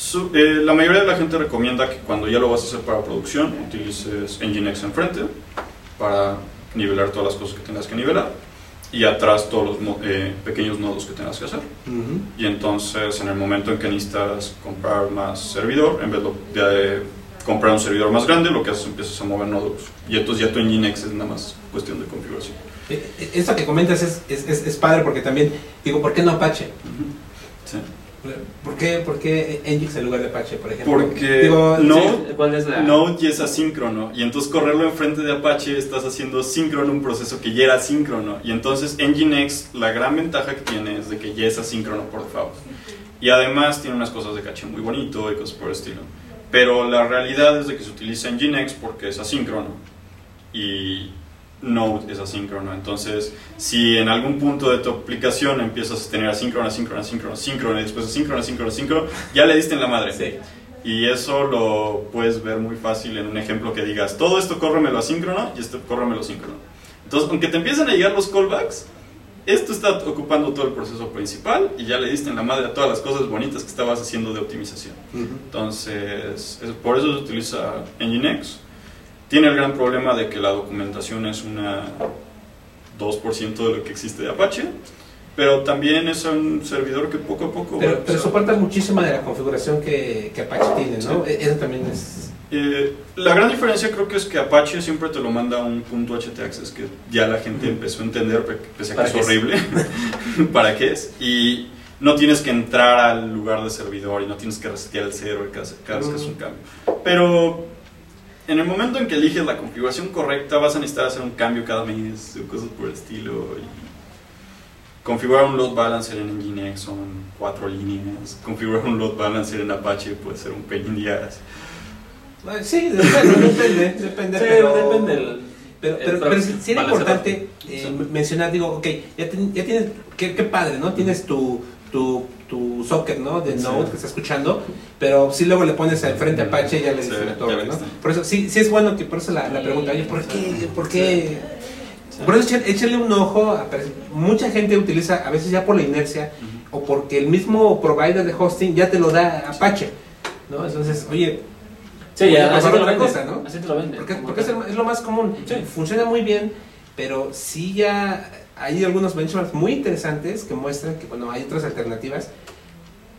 Su- eh, la mayoría de la gente recomienda que cuando ya lo vas a hacer para producción utilices Nginx enfrente para nivelar todas las cosas que tengas que nivelar y atrás todos los eh, pequeños nodos que tengas que hacer. Y entonces en el momento en que necesitas comprar más servidor, en vez de, de comprar un servidor más grande, lo que haces es empiezas a mover nodos. Y entonces ya tu Nginx es nada más cuestión de configuración. Eh, eh, Esto que comentas es, es, es, es padre porque también, digo, ¿por qué no Apache? Sí. ¿Por qué, por qué Nginx en lugar de Apache, por ejemplo? Porque Digo, no- Sí, ¿Cuál es la...? Node ya es asíncrono y entonces correrlo enfrente de Apache estás haciendo síncrono un proceso que ya era síncrono y entonces Nginx la gran ventaja que tiene es de que ya es asíncrono por default y además tiene unas cosas de caché muy bonito y cosas por el estilo pero la realidad es de que se utiliza Nginx porque es asíncrono y Node es asíncrono entonces si en algún punto de tu aplicación empiezas a tener asíncrono, asíncrono, asíncrono, asíncrono y después asíncrono, asíncrono, asíncrono ya le diste en la madre Sí. y eso lo puedes ver muy fácil en un ejemplo que digas, todo esto córremelo asíncrono y esto córremelo síncrono. Entonces, aunque te empiecen a llegar los callbacks, esto está ocupando todo el proceso principal y ya le diste en la madre a todas las cosas bonitas que estabas haciendo de optimización. Entonces, es- por eso se utiliza Nginx. Tiene el gran problema de que la documentación es una 2% de lo que existe de Apache, pero también es un servidor que poco a poco... Pero, pero muchísima de la configuración que, que Apache tiene, ¿no? E- Eso también es... Eh, la gran diferencia creo que es que Apache siempre te lo manda a un punto htaccess que ya la gente empezó a entender, pe- pese a que ¿Para es horrible, para qué es. Y no tienes que entrar al lugar de servidor y no tienes que resetear el server cada vez que es un cambio. Pero en el momento en que eliges la configuración correcta, vas a necesitar hacer un cambio cada mes o cosas por el estilo. Y configurar un load balancer en Nginx son cuatro líneas. Configurar un load balancer en Apache puede ser un the ass. Eh, Sí, depende, depende, depende. Sí, pero, depende Pero, el pero, pero sí, sí era importante eh, mencionar, digo, ok, ya, ten- ya tienes, qué, qué padre, ¿no? Tienes tu, tu, tu socket, ¿no? De Sí. Node que está escuchando, pero si luego le pones al frente Apache y ya le Sí, dice la ya torre, le ¿no? Por eso, sí, sí es bueno que por eso la, la pregunta, oye, ¿por qué? ¿Por qué? Por eso échale, un ojo, a- mucha gente utiliza, a veces ya por la inercia, o porque el mismo provider de hosting ya te lo da Apache, ¿no? Entonces, oye, Sí, ya, así te lo otra venden. cosa, ¿no? Así te lo venden. porque, porque es, tal. el- es lo más común, Sí. funciona muy bien, pero sí ya hay algunos benchmarks muy interesantes que muestran que, bueno, hay otras alternativas,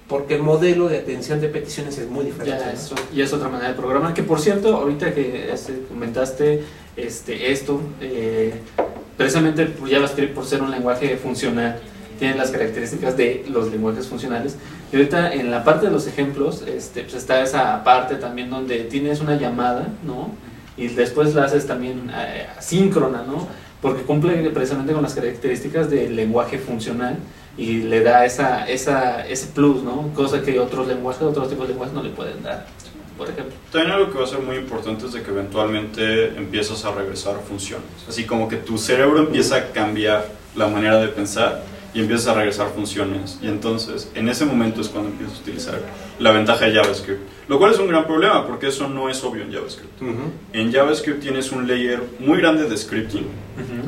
porque el modelo de atención de peticiones es muy diferente. Ya, eso, y es otra manera de programar. Que por cierto, ahorita que este, comentaste este, esto, eh, precisamente JavaScript, por ser un lenguaje funcional, tiene las características de los lenguajes funcionales. Y ahorita en la parte de los ejemplos, este, pues está esa parte también donde tienes una llamada, ¿no? Y después la haces también eh, asíncrona, ¿no? Porque cumple precisamente con las características del lenguaje funcional y le da esa, esa, ese plus, ¿no? Cosa que otros lenguajes, otros tipos de lenguajes no le pueden dar, por ejemplo. También algo que va a ser muy importante es de que eventualmente empiezas a regresar funciones. Así como que tu cerebro empieza a cambiar la manera de pensar y empiezas a regresar funciones. Y entonces, en ese momento es cuando empiezas a utilizar la ventaja de JavaScript. Lo cual es un gran problema porque eso no es obvio en JavaScript. Ujú. En JavaScript tienes un layer muy grande de scripting.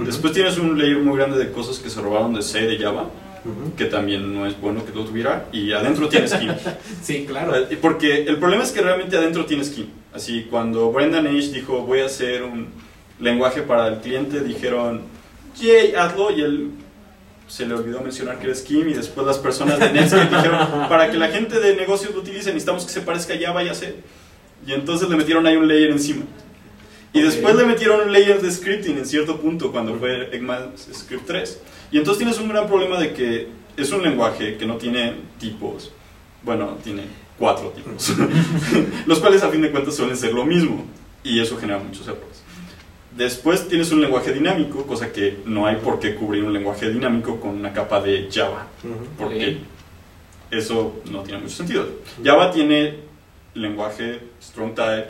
Después tienes un layer muy grande de cosas que se robaron de C de Java, Ujú. que también no es bueno que lo tuviera. Y adentro tienes Scheme. Sí, claro. Porque el problema es que realmente adentro tienes Scheme. Así, cuando Brendan Age dijo, voy a hacer un lenguaje para el cliente, dijeron, yay, hazlo, y él se le olvidó mencionar que era Scheme, y después las personas de Netscape dijeron, para que la gente de negocios lo utilice, necesitamos que se parezca a Java, ya sé. Y entonces le metieron ahí un layer encima. Y después le metieron un layer de scripting en cierto punto, cuando fue ECMAScript 3. Y entonces tienes un gran problema de que es un lenguaje que no tiene tipos. Bueno, tiene cuatro tipos. los cuales a fin de cuentas suelen ser lo mismo. Y eso genera muchos errores. Después tienes un lenguaje dinámico, cosa que no hay por qué cubrir un lenguaje dinámico con una capa de Java. Porque eso no tiene mucho sentido. Java tiene lenguaje strong type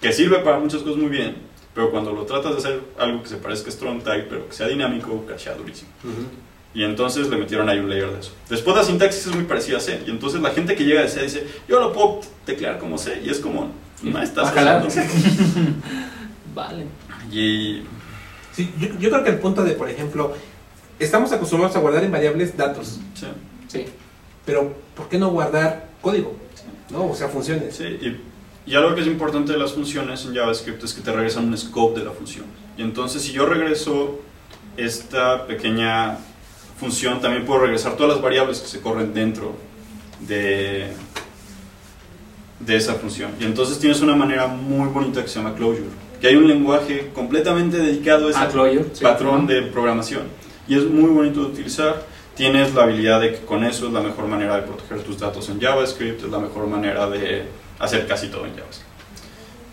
que sirve para muchas cosas muy bien, pero cuando lo tratas de hacer algo que se parezca a strong type, pero que sea dinámico, crashea durísimo. Ujú. Y entonces le metieron ahí un layer de eso. Después la sintaxis es muy parecida a C. Y entonces la gente que llega de C dice, yo lo puedo teclear como C. Y es como, no estás Ojalá. haciendo". Vale. Y Sí, yo, yo creo que el punto de, por ejemplo, estamos acostumbrados a guardar en variables datos, sí, Sí. pero ¿por qué no guardar código? ¿No? O sea, funciones. sí, y, y algo que es importante de las funciones en JavaScript es que te regresan un scope de la función. Y entonces si yo regreso esta pequeña función, también puedo regresar todas las variables que se corren dentro de, de esa función. Y entonces tienes una manera muy bonita que se llama Clojure. Que hay un lenguaje completamente dedicado a ese Ah, Clojure, sí. patrón de programación. Y es muy bonito de utilizar. Tienes la habilidad de que con eso es la mejor manera de proteger tus datos en JavaScript, es la mejor manera de hacer casi todo en JavaScript.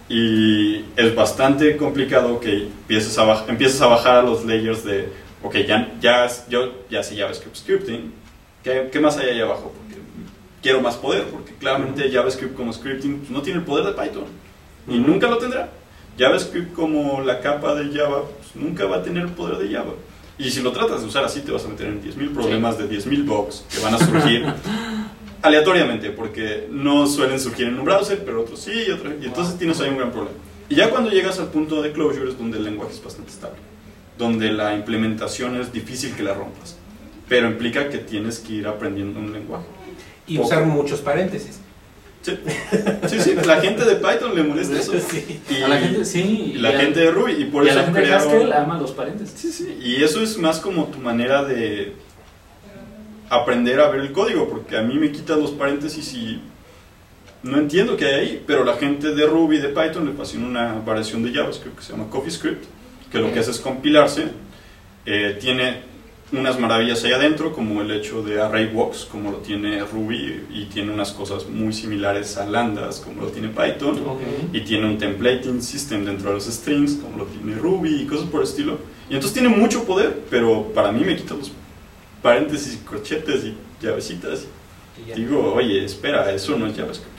Y es bastante complicado que empieces a, empieces a bajar a los layers de, ok, ya, ya, yo ya sé JavaScript scripting, ¿qué, qué más hay ahí abajo? Porque quiero más poder, porque claramente JavaScript como scripting pues, no tiene el poder de Python y nunca lo tendrá. JavaScript como la capa de Java pues, nunca va a tener el poder de Java. Y si lo tratas de usar así, te vas a meter en 10.000 problemas de 10.000 bugs que van a surgir aleatoriamente, porque no suelen surgir en un browser, pero otros sí, y, otros, y entonces tienes ahí un gran problema. Y ya cuando llegas al punto de closure es donde el lenguaje es bastante estable, donde la implementación es difícil que la rompas, pero implica que tienes que ir aprendiendo un lenguaje. Y Poco. usar muchos paréntesis. Sí, sí, sí, la gente de Python le molesta eso. Sí. Y A la gente, sí. y la de Ruby, y por y a eso la gente de crearon- Haskell ama los paréntesis. Sí, sí, y eso es más como tu manera de aprender a ver el código, porque a mí me quita los paréntesis y no entiendo qué hay ahí, pero la gente de Ruby, de Python, le fascina una variación de JavaScript que se llama CoffeeScript, que lo que hace es compilarse, eh, tiene unas maravillas ahí adentro, como el hecho de ArrayWalks, como lo tiene Ruby, y tiene unas cosas muy similares a Lambdas, como lo tiene Python, Ok. y tiene un templating system dentro de los strings, como lo tiene Ruby, y cosas por el estilo. Y entonces tiene mucho poder, pero para mí me quita los paréntesis corchetes y llavecitas. Y. Digo, oye, espera, eso no es JavaScript.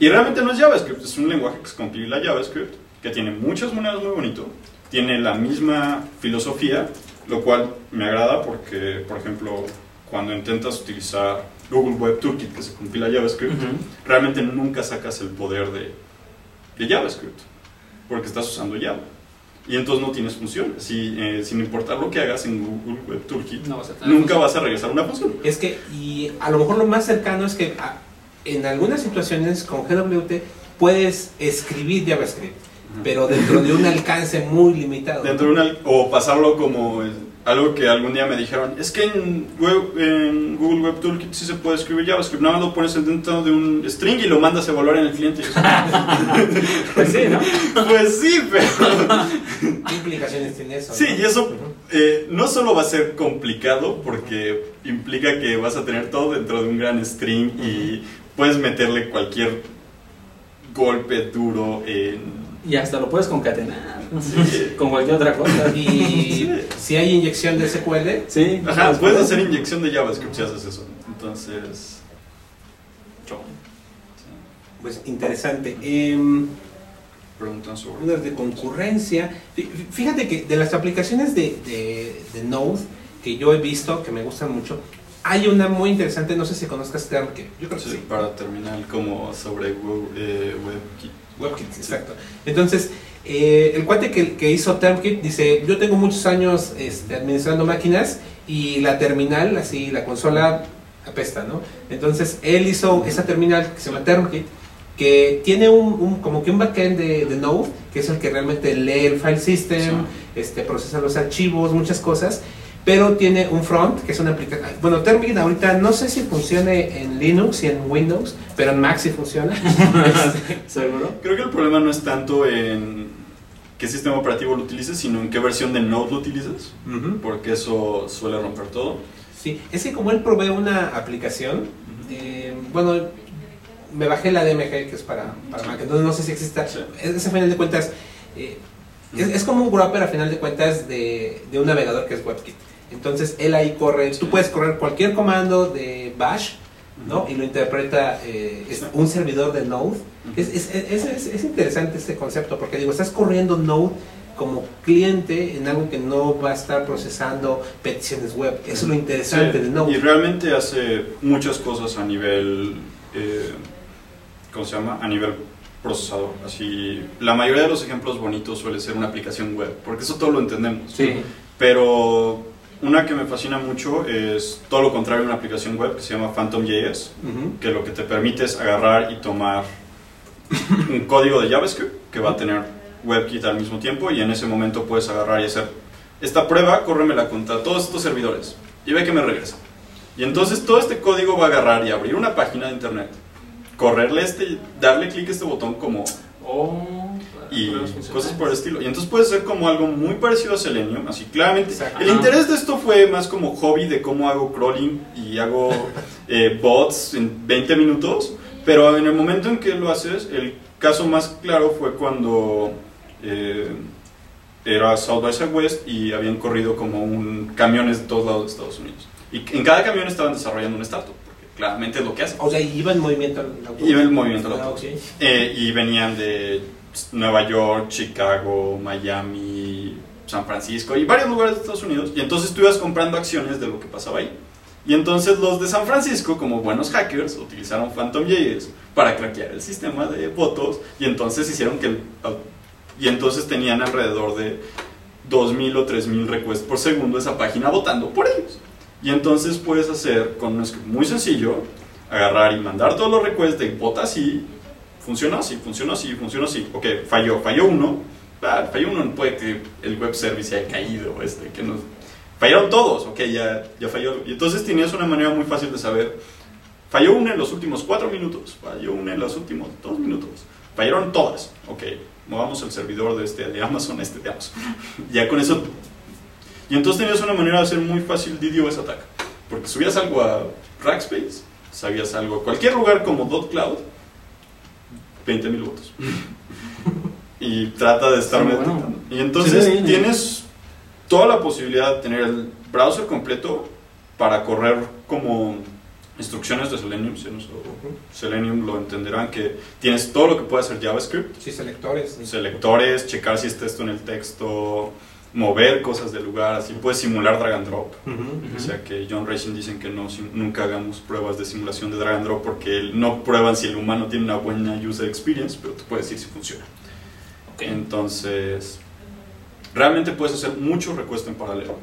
Y realmente no es JavaScript, es un lenguaje que se compila JavaScript, que tiene muchas monedas muy bonito, tiene la misma filosofía, lo cual me agrada porque, por ejemplo, cuando intentas utilizar Google Web Toolkit que se compila a JavaScript, realmente nunca sacas el poder de, de JavaScript, porque estás usando Java. Y entonces no tienes funciones. Y, eh, sin importar lo que hagas en Google Web Toolkit, No vas a tener nunca vas a regresar una función. Es que, y a lo mejor lo más cercano es que a- en algunas situaciones con GWT puedes escribir JavaScript, pero dentro de un alcance muy limitado. Dentro de una, o pasarlo como algo que algún día me dijeron, es que en, web- en Google Web Toolkit sí se puede escribir JavaScript, nada más lo pones dentro de un string y lo mandas a evaluar en el cliente. Pues sí, ¿no? pues sí, pero... ¿Qué implicaciones tiene eso? Sí, no? y eso eh, no solo va a ser complicado porque implica que vas a tener todo dentro de un gran string y puedes meterle cualquier golpe duro en... Y hasta lo puedes concatenar. Sí. Con cualquier otra cosa. Y Sí. si hay inyección de SQL, Sí. Ajá, puedes hacer inyección de JavaScript si haces eso. Entonces... pues interesante. Em, Preguntan sobre... unas de concurrencia. Fí- Fíjate que de las aplicaciones de, de, de Node que yo he visto, que me gustan mucho, hay una muy interesante, no sé si conozcas TermKit. Yo creo que Sí, sí. para terminar como sobre web, eh, WebKit. WebKit, exacto. Entonces, eh, el cuate que, que hizo TermKit dice, yo tengo muchos años este, administrando máquinas y la terminal, así, la consola apesta, ¿no? Entonces, él hizo esa terminal que se llama TermKit, que tiene un, un- como que un backend de, de Node, que es el que realmente lee el file system, este, procesa los archivos, muchas cosas, pero tiene un front, que es una aplicación. Bueno, TermKit ahorita no sé si funcione en Linux y en Windows, pero en Mac sí funciona. ¿Seguro? Creo que el problema no es tanto en qué sistema operativo lo utilices, sino en qué versión de Node lo utilices, Ujú. porque eso suele romper todo. Sí, es que como él provee una aplicación, eh, bueno, me bajé la DMG que es para, para Mac, entonces no sé si exista. Sí. Es, es a final de cuentas, eh, es, es como un wrapper a final de cuentas de, de un navegador que es WebKit. Entonces él ahí corre, tú puedes correr cualquier comando de Bash, ¿no? Y lo interpreta eh, es un servidor de Node. Es, es, es, es- es interesante este concepto porque digo, estás corriendo Node como cliente en algo que no va a estar procesando peticiones web. Eso es lo interesante Sí, de Node. Y realmente hace muchas cosas a nivel, eh, ¿cómo se llama? A nivel procesador. Así, la mayoría de los ejemplos bonitos suele ser una aplicación web, porque eso todo lo entendemos. Sí. Pero una que me fascina mucho es todo lo contrario a una aplicación web que se llama PhantomJS, que lo que te permite es agarrar y tomar un código de JavaScript que va a tener WebKit al mismo tiempo y en ese momento puedes agarrar y hacer esta prueba, córremela contra todos estos servidores y ve que me regresa. Y entonces todo este código va a agarrar y abrir una página de internet, correrle este, darle clic a este botón como Oh, y cosas por el estilo. Y entonces puede ser como algo muy parecido a Selenium, así claramente. Exacto. El interés de esto fue más como hobby de cómo hago crawling y hago eh, bots en 20 minutos, pero en el momento en que lo haces, el caso más claro fue cuando eh, era South by Southwest y habían corrido como un camiones de todos lados de Estados Unidos. Y en cada camión estaban desarrollando un startup, claramente es lo que hacen. O sea, iba en movimiento autobús. Iba el movimiento del Ah, autobús. ok. Eh, y venían de Nueva York, Chicago, Miami, San Francisco y varios lugares de Estados Unidos. Y entonces tú comprando acciones de lo que pasaba ahí. Y entonces los de San Francisco, como buenos hackers, utilizaron PhantomJS para craquear el sistema de votos. Y entonces hicieron que y entonces tenían alrededor de 2.000 o 3.000 requests por segundo esa página votando por ellos. Y entonces puedes hacer con un muy sencillo, agarrar y mandar todos los requests de vota así, funcionó así, funcionó así, funcionó así. Ok, falló, falló uno, ah, falló uno, puede que el web service haya caído, este, que no... Fallaron todos, ok, ya, ya falló. Y entonces tenías una manera muy fácil de saber, falló una en los últimos cuatro minutos, falló una en los últimos dos minutos, fallaron todas, ok, movamos el servidor de este de Amazon a este de Amazon. ya con eso Y entonces tenías una manera de hacer muy fácil DDoS attack. Porque subías algo a Rackspace, sabías algo a cualquier lugar como .cloud, 20.000 votos. y trata de estar Sí, bueno. Y entonces Sí, tienes toda la posibilidad de tener el browser completo para correr como instrucciones de Selenium. Si no Selenium lo entenderán que tienes todo lo que puede hacer JavaScript, Sí, selectores. selectores, checar si está esto en el texto, mover cosas del lugar, así puedes simular drag and drop. Ujú. O sea que John Racing dicen que no, nunca hagamos pruebas de simulación de drag and drop porque no prueban si el humano tiene una buena user experience, pero tú puedes decir si funciona. Ok. Entonces, realmente puedes hacer mucho request en paralelo.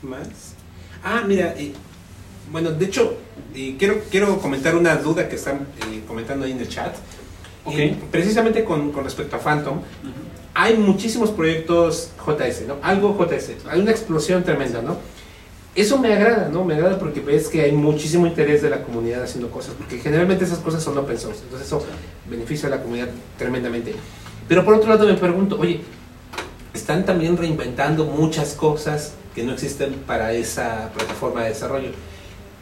¿Qué más? Ah, mira, eh, bueno, de hecho, eh, quiero, quiero comentar una duda que están eh, comentando ahí en el chat. Ok. Eh, precisamente con, con respecto a Phantom, hay muchísimos proyectos JS, ¿no? Algo JS, hay una explosión tremenda, ¿no? Eso me agrada, ¿no? Me agrada porque ves que hay muchísimo interés de la comunidad haciendo cosas, porque generalmente esas cosas son open source, entonces eso beneficia a la comunidad tremendamente. Pero por otro lado me pregunto, oye, están también reinventando muchas cosas que no existen para esa plataforma de desarrollo.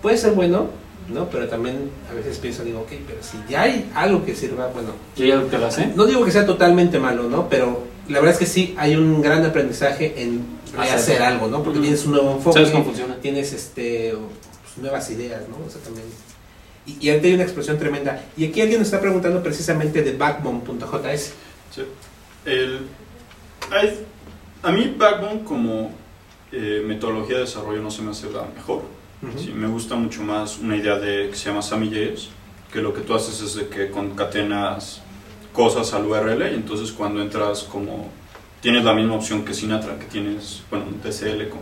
Puede ser bueno, ¿no? Pero también a veces pienso, digo, ok, pero si ya hay algo que sirva, bueno, ¿Y hay algo que lo hace? no digo que sea totalmente malo, ¿no? Pero la verdad es que sí hay un gran aprendizaje en Hacer. hacer algo, ¿no? Porque tienes un nuevo enfoque, ¿Sabes cómo funciona? tienes este pues, nuevas ideas, ¿no? O sea, también. Y, y ahorita hay una explosión tremenda. Y aquí alguien nos está preguntando precisamente de backbone.js. Sí. El, a mí Backbone como eh, metodología de desarrollo no se me hace la mejor. Sí, me gusta mucho más una idea de que se llama SamiJS, que lo que tú haces es de que concatenas cosas al URL y entonces cuando entras como tienes la misma opción que Sinatra, que tienes, bueno, un TCL, con,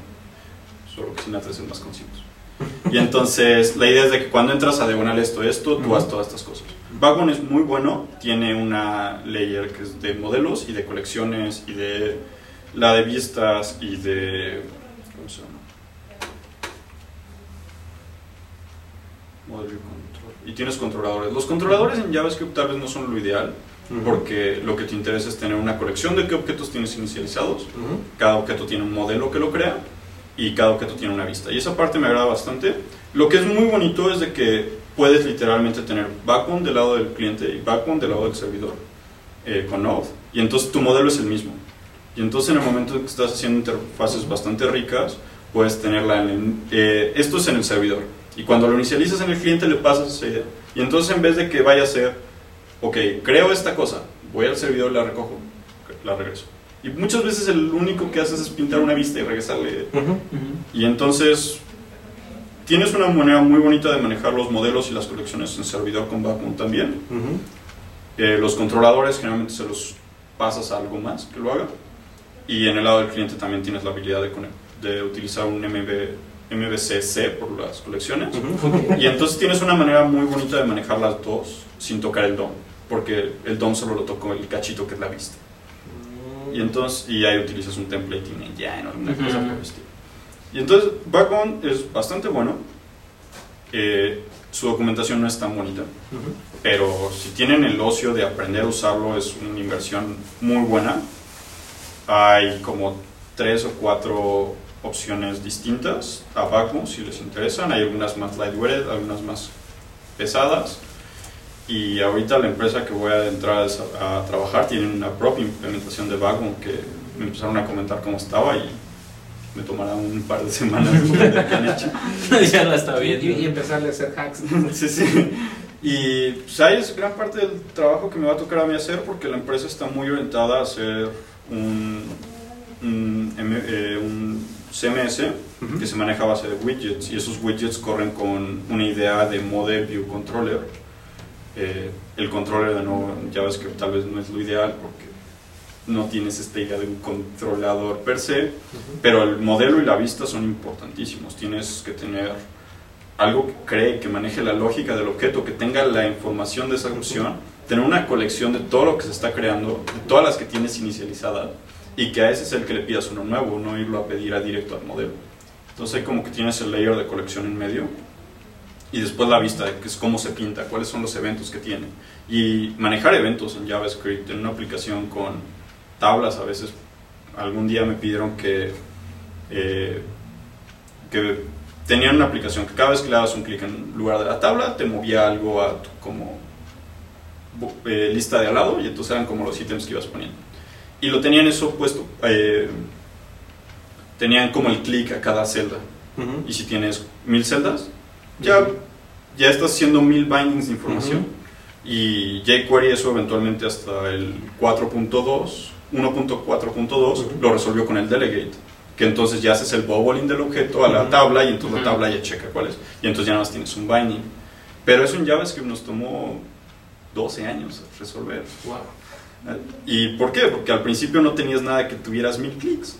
solo que Sinatra es el más conciso. Y entonces la idea es de que cuando entras a diagonal esto, esto, tú Ujú. haces todas estas cosas. Backbone es muy bueno, tiene una layer que es de modelos y de colecciones y de la de vistas y de... ¿Cómo se llama? Model view control. Y tienes controladores. Los controladores en JavaScript tal vez no son lo ideal, porque lo que te interesa es tener una colección de qué objetos tienes inicializados. Ujú. Cada objeto tiene un modelo que lo crea y cada objeto tiene una vista. Y esa parte me agrada bastante. Lo que es muy bonito es de que puedes literalmente tener backbone del lado del cliente y backbone del lado del servidor eh, con Node. Y entonces tu modelo es el mismo. Y entonces en el momento que estás haciendo interfaces bastante ricas, puedes tenerla en el, eh, esto es en el servidor. Y cuando lo inicializas en el cliente le pasas esa idea. Y entonces en vez de que vaya a ser, ok, creo esta cosa, voy al servidor, la recojo, la regreso. Y muchas veces el único que haces es pintar una vista y regresarle. Ujú. Ujú. Y entonces tienes una manera muy bonita de manejar los modelos y las colecciones en servidor con Backbone también. Ujú. Eh, los controladores generalmente se los pasas a algo más que lo haga. Y en el lado del cliente también tienes la habilidad de, de utilizar un MB, MVCC por las colecciones. Ujú. Y entonces tienes una manera muy bonita de manejar las dos sin tocar el DOM. Porque el DOM solo lo tocó el cachito que es la vista. Y entonces, y ahí utilizas un template en engine o alguna cosa por el estilo. Y entonces, Backbone es bastante bueno. Eh, su documentación no es tan bonita. Ujú. Pero si tienen el ocio de aprender a usarlo, es una inversión muy buena. Hay como tres o cuatro opciones distintas a Backbone si les interesan. Hay algunas más lightweight, algunas más pesadas. Y ahorita la empresa que voy a entrar a, a trabajar tiene una propia implementación de Backbone que me empezaron a comentar cómo estaba y me tomará un par de semanas han hecho. ya la está Y, viendo. y empezarle a hacer hacks. Sí, sí. Y pues ahí es gran parte del trabajo que me va a tocar a mí hacer porque la empresa está muy orientada a hacer un, un, eh, un CMS que se maneja a base de widgets y esos widgets corren con una idea de Model View Controller. Eh, el controller de nuevo en JavaScript tal vez no es lo ideal porque no tienes esta idea de un controlador per se, pero el modelo y la vista son importantísimos. Tienes que tener algo que cree, que maneje la lógica del objeto, que tenga la información de esa opción, tener una colección de todo lo que se está creando, de todas las que tienes inicializadas, y que a ese es el que le pidas uno nuevo, no irlo a pedir a directo al modelo. Entonces como que tienes el layer de colección en medio, y después la vista, que es cómo se pinta, cuáles son los eventos que tiene. Y manejar eventos en JavaScript, en una aplicación con tablas a veces algún día me pidieron que, eh, que tenían una aplicación que cada vez que le dabas un clic en lugar de la tabla, te movía algo a tu como eh, lista de al lado y entonces eran como los ítems que ibas poniendo. Y lo tenían eso puesto, eh, tenían como el clic a cada celda. Ujú. Y si tienes mil celdas, ya, ya estás haciendo mil bindings de información. Y jQuery eso eventualmente hasta el 4.2, 1.4.2 Ujú. lo resolvió con el delegate. Que entonces ya haces el bobbling del objeto a la tabla y entonces la tabla ya checa cuál es. Y entonces ya nada más tienes un binding. Pero eso en JavaScript nos tomó 12 años resolver. Wow. ¿Y por qué? Porque al principio no tenías nada que tuvieras mil clics.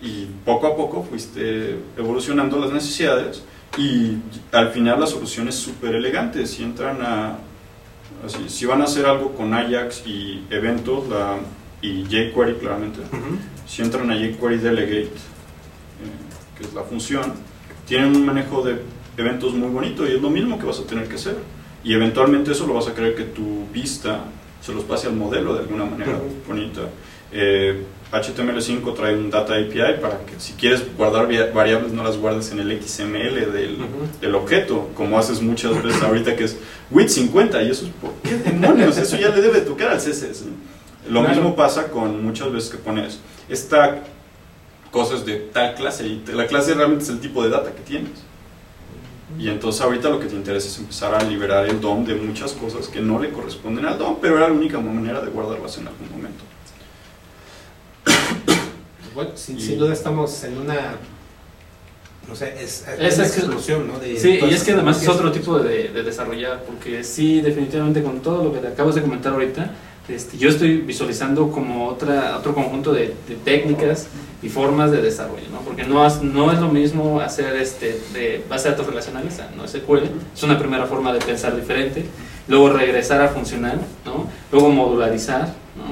Y poco a poco fuiste evolucionando las necesidades. Y al final la solución es súper elegante. Si entran a. Así, si van a hacer algo con Ajax y eventos la, y jQuery, claramente. Ujú. Si entran a jQuery Delegate, eh, que es la función, tienen un manejo de eventos muy bonito y es lo mismo que vas a tener que hacer. Y eventualmente eso lo vas a querer que tu vista se los pase al modelo de alguna manera Ujú. bonita. Eh, HTML5 trae un Data API para que si quieres guardar variables no las guardes en el XML del, del objeto, como haces muchas veces ahorita que es width 50 y eso es por qué demonios, eso ya le debe tocar al CSS. Lo Claro. mismo pasa con muchas veces que pones esta cosas de tal clase y la clase realmente es el tipo de data que tienes. Y entonces ahorita lo que te interesa es empezar a liberar el DOM de muchas cosas que no le corresponden al DOM, pero era la única manera de guardarlas en algún momento. Bueno, sin, Y- sin duda estamos en una. No sé, es, Es- una es que- explosión, ¿no? De Sí, y es que además es otro tipo de, de desarrollar, porque sí, definitivamente con todo lo que te acabas de comentar ahorita, este, yo estoy visualizando como otra, otro conjunto de, de técnicas y formas de desarrollo, ¿no? Porque no, has- no es lo mismo hacer este, de base de datos relacionales a no SQL, es una primera forma de pensar diferente, luego regresar a funcional, ¿no? Luego modularizar, ¿no?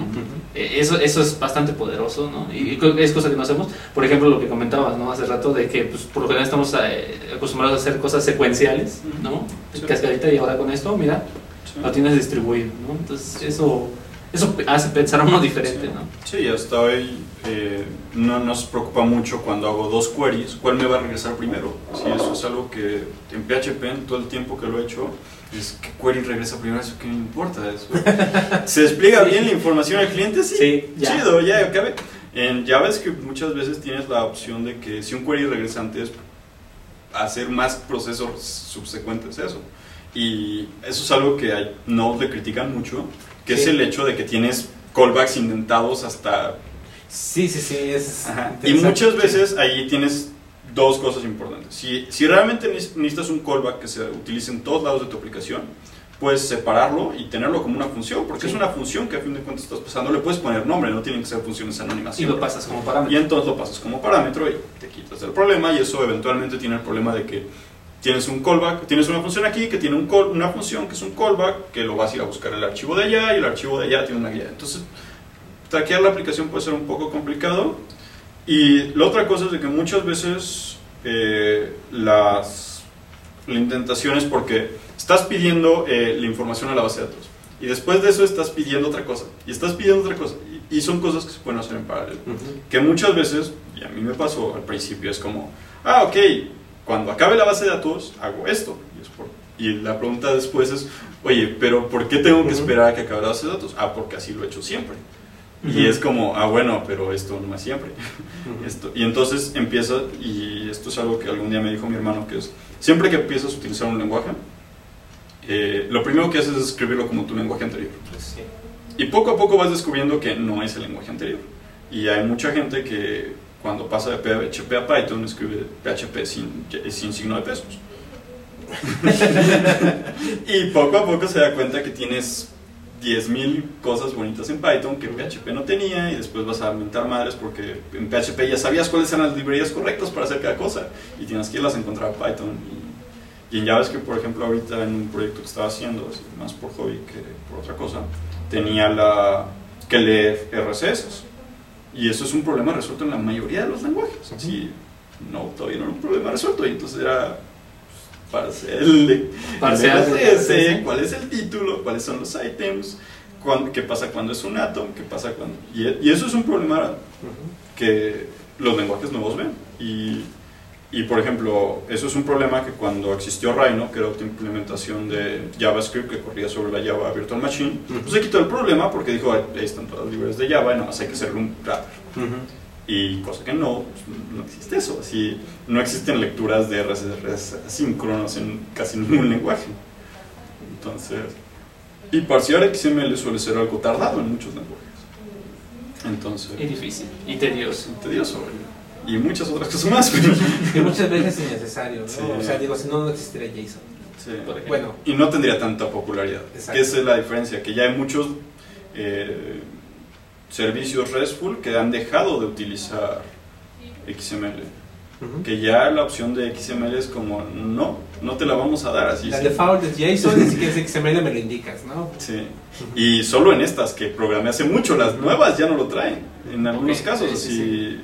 Eh, Eso, eso es bastante poderoso, ¿no? Y es cosa que no hacemos. Por ejemplo, lo que comentabas, ¿no? Hace rato de que, pues, por lo general estamos eh, acostumbrados a hacer cosas secuenciales, ¿no? Cascadita y ahora con esto, mira, lo tienes distribuido, ¿no? Entonces, eso, eso hace pensar a uno diferente, ¿no? Sí, hasta hoy eh, no nos preocupa mucho cuando hago dos queries, cuál me va a regresar primero. Sí, eso es algo que en PHP, en todo el tiempo que lo he hecho, es que query regresa primero, eso que me importa. Eso. Se despliega Sí. bien la información al cliente, sí. Sí, ya. Chido, ya acabe. En JavaScript muchas veces tienes la opción de que si un query regresa antes, hacer más procesos subsecuentes a eso. Y eso es algo que a Node le critican mucho, que es el hecho de que tienes callbacks indentados hasta... Sí, sí, sí. Es. Y muchas veces ahí tienes dos cosas importantes. Si, si realmente neces- necesitas un callback que se utilice en todos lados de tu aplicación, puedes separarlo y tenerlo como una función, porque Sí. es una función que a fin de cuentas estás pasando. Le puedes poner nombre, no tienen que ser funciones anónimas. Y lo pasas como parámetro. Y entonces lo pasas como parámetro y te quitas del problema y eso eventualmente tiene el problema de que tienes un callback, tienes una función aquí que tiene un call- una función que es un callback que lo vas a ir a buscar el archivo de allá y el archivo de allá tiene una guía. Entonces, traquear la aplicación puede ser un poco complicado y la otra cosa es de que muchas veces eh, las la intentación es porque estás pidiendo eh, la información a la base de datos y después de eso estás pidiendo otra cosa y estás pidiendo otra cosa y, y son cosas que se pueden hacer en paralelo Ujú. que muchas veces, y a mí me pasó al principio, es como, ah, ok, cuando acabe la base de datos, hago esto. Y, es por- y la pregunta después es, oye, pero ¿por qué tengo que esperar a que acabe la base de datos? Ah, porque así lo he hecho siempre. Ujú. Y es como, ah, bueno, pero esto no es siempre. Ujú. Esto, y entonces empieza, y esto es algo que algún día me dijo mi hermano, que es, siempre que empiezas a utilizar un lenguaje, eh, lo primero que haces es escribirlo como tu lenguaje anterior. Sí. Y poco a poco vas descubriendo que no es el lenguaje anterior. Y hay mucha gente que cuando pasa de PHP a Python escribe PHP sin, sin signo de pesos. y poco a poco se da cuenta que tienes 10.000 cosas bonitas en Python que PHP no tenía y después vas a inventar madres porque en PHP ya sabías cuáles eran las librerías correctas para hacer cada cosa y tienes que irlas a encontrar a Python. Y, y en JavaScript, por ejemplo, ahorita en un proyecto que estaba haciendo, así, más por hobby que por otra cosa, tenía la que leer RCS. Y eso es un problema resuelto en la mayoría de los lenguajes. Ujú. Sí, no, todavía no era un problema resuelto. Y entonces era pues, parcial, cuál es el título, cuáles son los items, qué pasa cuando es un atom, qué pasa cuando... Y, y eso es un problema Ujú. que los lenguajes nuevos ven. Y, y, por ejemplo, eso es un problema que cuando existió Rhino, que era otra implementación de JavaScript que corría sobre la Java Virtual Machine, pues se quitó el problema porque dijo, ahí están todas las librerías de Java y nada más hay que hacerle un wrapper. Y cosa que no, pues, no existe eso. Así, no existen lecturas de RSS asíncronos en casi ningún lenguaje. Entonces, y parsear XML suele ser algo tardado en muchos lenguajes. Entonces, Y difícil. Y tedioso. tedioso. Y muchas otras cosas más. pero- Que muchas veces es innecesario, ¿no? Sí. O sea, digo, si no, no existiría JSON. Sí. Por ejemplo. Bueno, Y no tendría tanta popularidad. Exacto. Que esa es la diferencia, que ya hay muchos eh, servicios RESTful que han dejado de utilizar XML. Que ya la opción de XML es como, no, no te la vamos a dar así. la sí. default es JSON y si quieres XML me lo indicas, ¿no? Sí. Y solo en estas que programé hace mucho, las nuevas ya no lo traen. En algunos casos, sí, sí, así.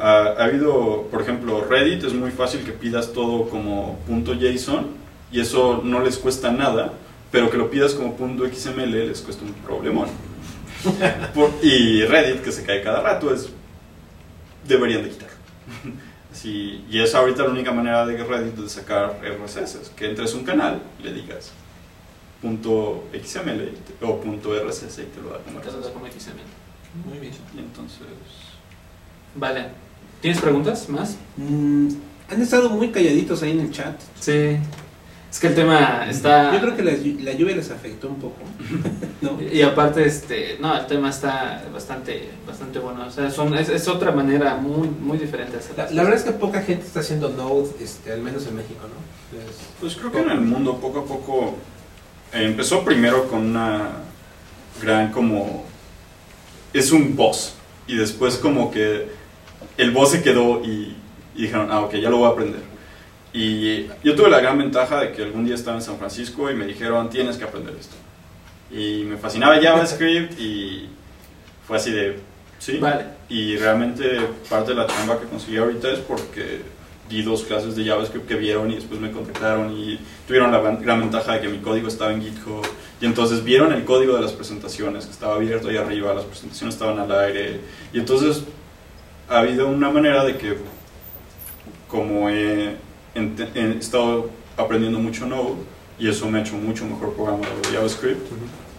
Ha, ha habido, por ejemplo, Reddit, es muy fácil que pidas todo como punto .json y eso no les cuesta nada, pero que lo pidas como punto .xml les cuesta un problemón. Por- y Reddit, que se cae cada rato, es deberían de quitarlo. Así, y es ahorita la única manera de Reddit de sacar RSS, que entres a un canal y le digas punto .xml y te- o punto .rss y te lo da como RSS. Muy bien. Y entonces... Vale. ¿Tienes preguntas más? Mm, han estado muy calladitos ahí en el chat. Sí. Es que el tema está... Yo creo que la, llu- la lluvia les afectó un poco. ¿no? Y aparte, este, no, el tema está bastante, bastante bueno. O sea, son, es, es otra manera muy, muy diferente de hacer La, verdad es que poca gente está haciendo Node, este, al menos en México, ¿no? Es- Pues creo que en el mundo poco a poco eh, empezó primero con una gran como es un boss y después como que el boss se quedó y, y dijeron ah ok ya lo voy a aprender y yo tuve la gran ventaja de que algún día estaba en San Francisco y me dijeron tienes que aprender esto y me fascinaba JavaScript y fue así de sí Vale. y realmente parte de la chamba que conseguí ahorita es porque di dos clases de JavaScript que vieron y después me contactaron y tuvieron la gran ventaja de que mi código estaba en GitHub. Y entonces vieron el código de las presentaciones que estaba abierto ahí arriba, las presentaciones estaban al aire. Y entonces ha habido una manera de que como he, he estado aprendiendo mucho Node y eso me ha hecho mucho mejor programador de JavaScript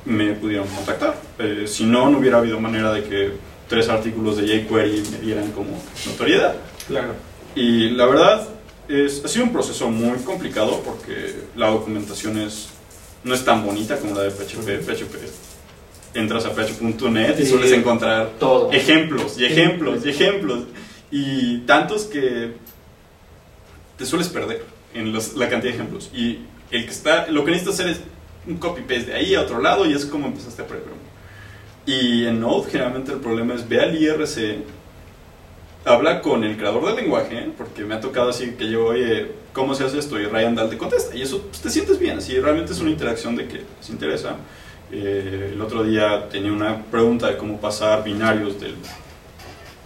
me pudieron contactar. Eh, si no, no hubiera habido manera de que tres artículos de jQuery me dieran como notoriedad. Claro. Y la verdad, es, ha sido un proceso muy complicado porque la documentación es, no es tan bonita como la de PHP. PHP entras a php.net y sueles encontrar Todo. ejemplos y ejemplos y ejemplos. Y tantos que te sueles perder en los- la cantidad de ejemplos. Y el que está lo que necesitas hacer es un copy paste de ahí a otro lado y es como empezaste a programar y en Node generalmente el problema es ve al IRC habla con el creador del lenguaje porque me ha tocado así que yo oye cómo se hace esto y Ryan Dahl te contesta. Y eso pues, te sientes bien. Así realmente es una interacción de que les interesa eh, el otro día tenía una pregunta de cómo pasar binarios del,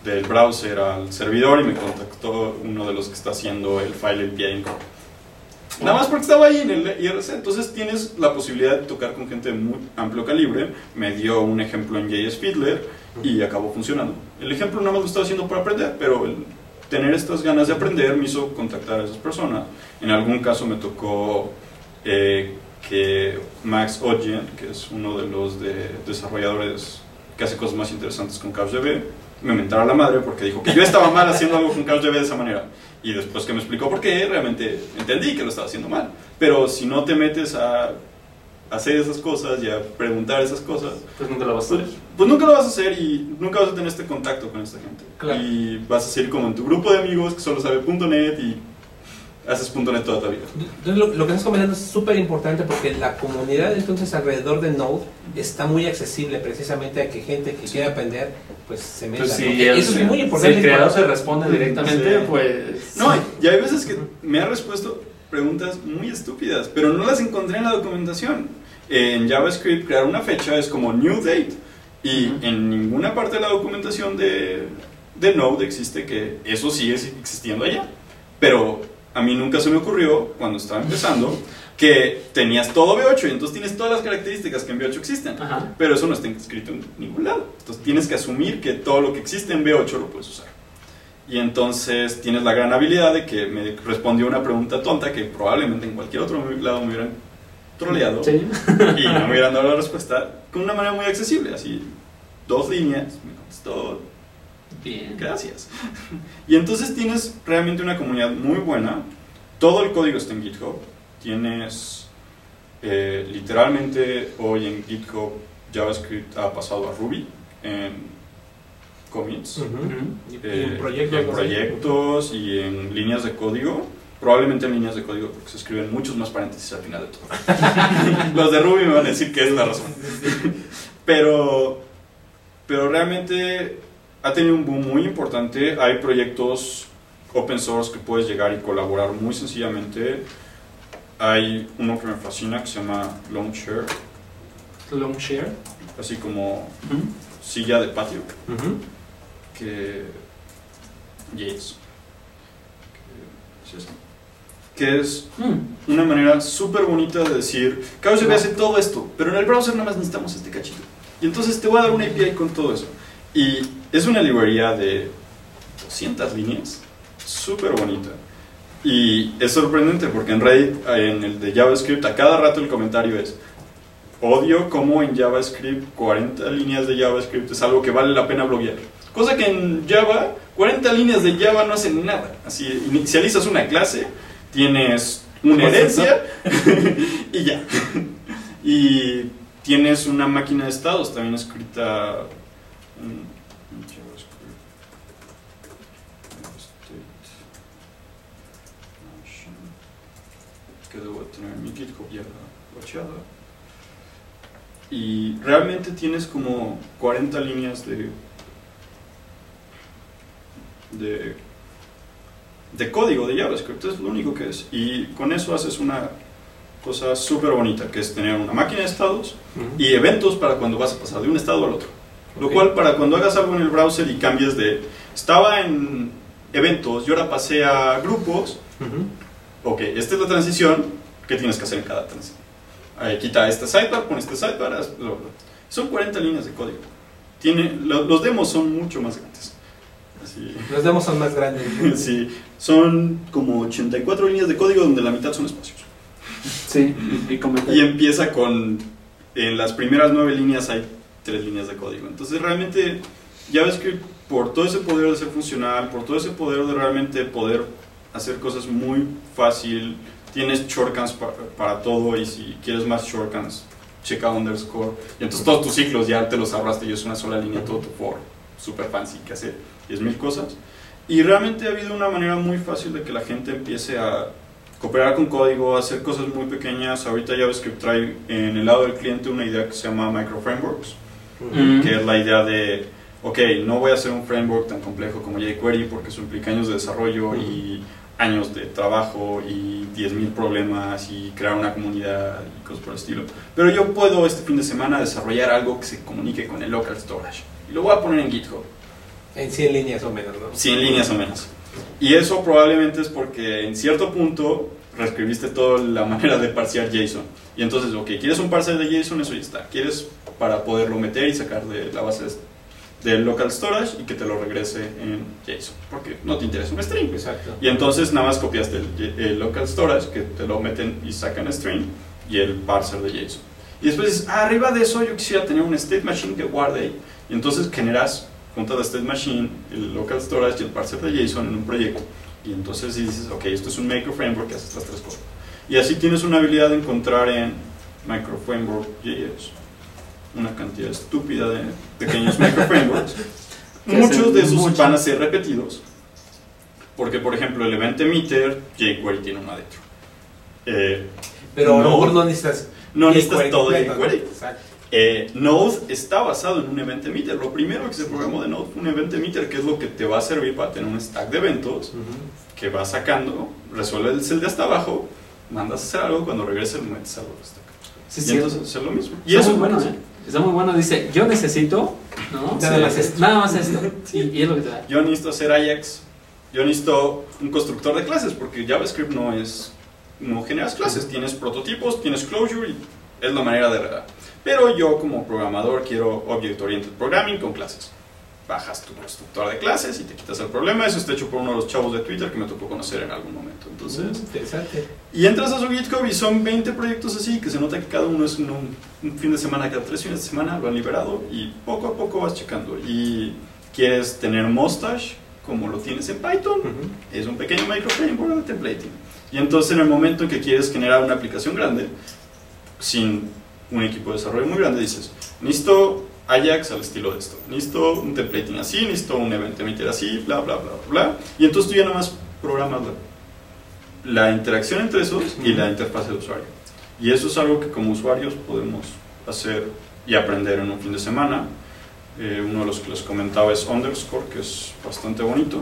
del browser al servidor y me contactó uno de los que está haciendo el file API. Nada más porque estaba ahí en el IRC, entonces tienes la posibilidad de tocar con gente de muy amplio calibre. Me dio un ejemplo en JS Fiddler y acabó funcionando. El ejemplo nada más lo estaba haciendo para aprender, pero el tener estas ganas de aprender me hizo contactar a esas personas. En algún caso me tocó eh, que Max Odgen, que es uno de los de desarrolladores que hace cosas más interesantes con CouchDB, me mentara la madre porque dijo que yo estaba mal haciendo algo con CouchDB de esa manera. Y después que me explicó por qué, realmente entendí que lo estaba haciendo mal. Pero si no te metes a hacer esas cosas y a preguntar esas cosas, Pues nunca lo vas a pues, hacer. pues nunca lo vas a hacer y nunca vas a tener este contacto con esta gente. Claro. Y vas a seguir como en tu grupo de amigos que solo sabe .NET y haces .NET toda tu vida. Entonces, lo, lo que estás comentando es súper importante porque la comunidad entonces alrededor de Node está muy accesible precisamente a que gente que quiera aprender pues se meta. Pues ¿no? si Que el, Eso es muy si importante. el creador se responde directamente, Sí. pues... No, y hay veces que me ha respuesto preguntas muy estúpidas, pero no las encontré en la documentación. En JavaScript crear una fecha es como new date y Ujú. en ninguna parte de la documentación de, de Node existe que eso sigue existiendo allá. Pero a mí nunca se me ocurrió cuando estaba empezando que tenías todo V8 y entonces tienes todas las características que en V8 existen. Ajá. Pero eso no está escrito en ningún lado. Entonces tienes que asumir que todo lo que existe en V8 lo puedes usar. Y entonces tienes la gran habilidad de que me respondió una pregunta tonta que probablemente en cualquier otro lado me hubieran troleado Sí. y no me hubieran dado la respuesta con una manera muy accesible. Así, dos líneas, me contestó, Bien. gracias. Y entonces tienes realmente una comunidad muy buena. Todo el código está en GitHub. Tienes eh, literalmente hoy en GitHub JavaScript ha pasado a Ruby en commits, Ujú. Ujú. Y- y eh, en proyectos. en ¿no? proyectos y en líneas de código. Probablemente en líneas de código porque se escriben muchos más paréntesis al final de todo. Los de Ruby me van a decir que es la razón. Pero, pero realmente ha tenido un boom muy importante. Hay proyectos open source que puedes llegar y colaborar muy sencillamente. Hay uno que me fascina que se llama Launcher, Long share. así como silla de patio, que Yates, que es esto. que es Mm. una manera súper bonita de decir, KBCP hace todo esto, pero en el browser nada más necesitamos este cachito. Y entonces te voy a dar una API con todo eso. Y es una librería de 200 líneas, súper bonita. Y es sorprendente porque en Reddit, en el de JavaScript, a cada rato el comentario es, odio cómo en JavaScript 40 líneas de JavaScript es algo que vale la pena bloguear. Cosa que en Java, 40 líneas de Java no hacen nada. Así, inicializas una clase, tienes una herencia y ya. Y tienes una máquina de estados también escrita en en JavaScript. State Function. Que debo de tener en mi GitHub ya guachada. Y realmente tienes como 40 líneas de de de código de JavaScript, es lo único que es. Y con eso haces una cosa súper bonita, que es tener una máquina de estados y eventos para cuando vas a pasar de un estado al otro. Lo cual para cuando hagas algo en el browser y cambies de... Estaba en eventos y ahora pasé a grupos, Ujú. ok, esta es la transición, ¿qué tienes que hacer en cada transición? Ahí, quita este sidebar, pon este sidebar, haz bla. Son 40 líneas de código. Tiene, lo- los demos son mucho más grandes. Así, Los demos son más grandes. sí, son como 84 líneas de código donde la mitad son espacios. Sí. Y. Y empieza con, en las primeras nueve líneas hay tres líneas de código. Entonces realmente JavaScript, por todo ese poder de ser funcional, por todo ese poder de realmente poder hacer cosas muy fácil, tienes shortcuts pa- para, todo y si quieres más shortcuts, checa underscore. Y entonces todos tus ciclos ya te los ahorraste y es una sola línea, todo tu for, super fancy, que hace 10.000 cosas. Y realmente ha habido una manera muy fácil de que la gente empiece a cooperar con código, hacer cosas muy pequeñas. Ahorita JavaScript trae en el lado del cliente una idea que se llama microframeworks, Mm. que es la idea de, ok, no voy a hacer un framework tan complejo como jQuery porque eso implica años de desarrollo y años de trabajo y 10.000 problemas y crear una comunidad y cosas por el estilo. Pero yo puedo este fin de semana desarrollar algo que se comunique con el local storage. Y lo voy a poner en GitHub. En 100 líneas o menos, ¿no? 100 líneas o menos. Y eso probablemente es porque en cierto punto reescribiste toda la manera de parsear JSON. Y entonces, ok, ¿quieres un parser de JSON? Eso ya está. ¿Quieres para poderlo meter y sacar de la base del local storage y que te lo regrese en JSON? Porque no te interesa un string. Exacto. Y entonces nada más copiaste el, el local storage que te lo meten y sacan string y el parser de JSON. Y después dices, ah, arriba de eso yo quisiera tener un state machine que guarde ahí. Y entonces generas junto de state machine, el local storage y el parser de JSON en un proyecto. Y entonces dices, ok, esto es un micro framework que hace estas tres cosas. Y así tienes una habilidad de encontrar en micro framework JS una cantidad estúpida de pequeños micro frameworks. Que Muchos de esos mucho. van a ser repetidos. Porque, por ejemplo, el event emitter, jQuery tiene uno adentro. Eh, Pero lo No. necesitas. no necesitas jQuery todo jQuery. Eh, Node está basado en un event emitter. Lo primero que se programó de Node fue un event emitter, que es lo que te va a servir para tener un stack de eventos Ujú. que vas sacando, resuelves el de hasta abajo, mandas a hacer algo, cuando regreses lo metes al otro stack. Sí, y sí. entonces es lo mismo. Y eso muy bueno, ¿eh? Está muy bueno. Dice, yo necesito, ¿no? Nada Sí, más esto. Nada más esto. Y, y es lo que te da. Yo necesito hacer Ajax, yo necesito un constructor de clases, porque JavaScript no es no generas clases, tienes prototipos, tienes closure y es la manera de. Pero yo como programador quiero Object Oriented Programming con clases. Bajas tu constructor de clases y te quitas el problema. Eso está hecho por uno de los chavos de Twitter que me tocó conocer en algún momento. Entonces, Mm, interesante. y entras a su GitHub y son 20 proyectos así, que se nota que cada uno es un, un fin de semana, cada tres fines de semana lo han liberado y poco a poco vas checando. Y quieres tener Mustache, como lo tienes en Python, Ujú. es un pequeño microframework de templating. Y entonces en el momento en que quieres generar una aplicación grande, sin un equipo de desarrollo muy grande, dices, necesito Ajax al estilo de esto, necesito un templating así, necesito un event emitter así, bla, bla, bla, bla. Y entonces tú ya nada más programas la, la interacción entre esos y la interfaz de usuario. Y eso es algo que como usuarios podemos hacer y aprender en un fin de semana. Eh, uno de los que les comentaba es Underscore, que es bastante bonito,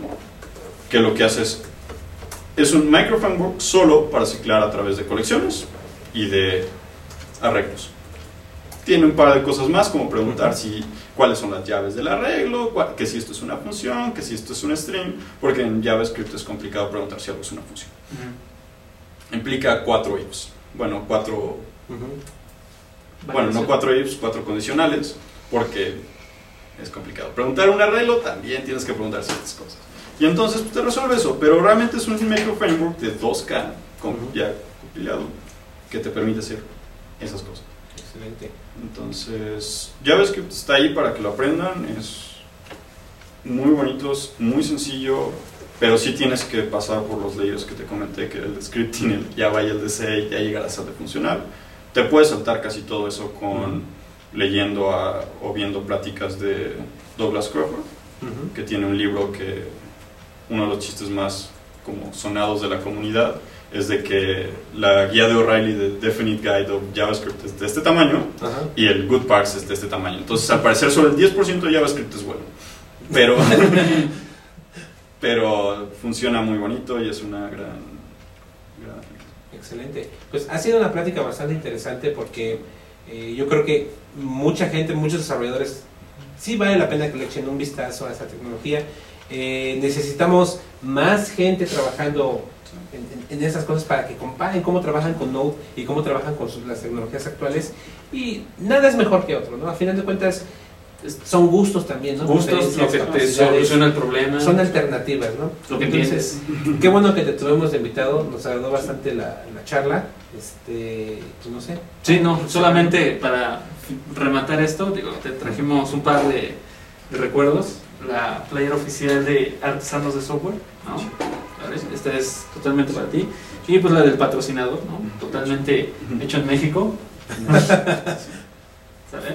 que lo que hace es, es un microframework solo para ciclar a través de colecciones y de arreglos. Tiene un par de cosas más, como preguntar si, cuáles son las llaves del arreglo, cuál- que si esto es una función, que si esto es un string, porque en JavaScript es complicado preguntar si algo es una función. Implica cuatro ifs. Bueno, cuatro bueno, no cuatro ifs, cuatro condicionales, porque es complicado. Preguntar un arreglo también tienes que preguntar ciertas cosas. Y entonces pues, te resuelve eso, pero realmente es un micro framework de 2K, con, Ujú. ya compilado, que te permite hacer esas cosas. Excelente. Entonces, JavaScript está ahí para que lo aprendan, es muy bonito, es muy sencillo, pero sí tienes que pasar por los layers que te comenté, que el scripting, el Java y el DC, ya llegarás a de funcional. Te puedes saltar casi todo eso con leyendo a- o viendo pláticas de Douglas Crawford, que tiene un libro que uno de los chistes más como sonados de la comunidad es de que la guía de O'Reilly de Definite Guide of JavaScript es de este tamaño Ajá. y el Good Parts es de este tamaño. Entonces, al parecer, solo el 10% de JavaScript es bueno. Pero, pero funciona muy bonito y es una gran... gran Excelente. Pues ha sido una plática bastante interesante porque eh, yo creo que mucha gente, muchos desarrolladores, sí vale la pena que le echen un vistazo a esta tecnología. Eh, necesitamos más gente trabajando en, en- esas cosas para que comparen cómo trabajan con Node y cómo trabajan con sus- las tecnologías actuales. Y nada es mejor que otro, ¿no? A final de cuentas, son gustos también, ¿no? Gustos, lo que te soluciona el problema. Son alternativas, ¿no? Lo que Entonces, Qué bueno que te tuvimos de invitado, nos agradó bastante la, la charla. Este, pues no sé. Sí, no, solamente para rematar esto, digo, te trajimos un par de, de recuerdos. La player oficial de Artesanos de Software, ¿no? Esta es totalmente para ti. Y pues la del patrocinador, ¿no? Totalmente hecho en México. ¿Sabes?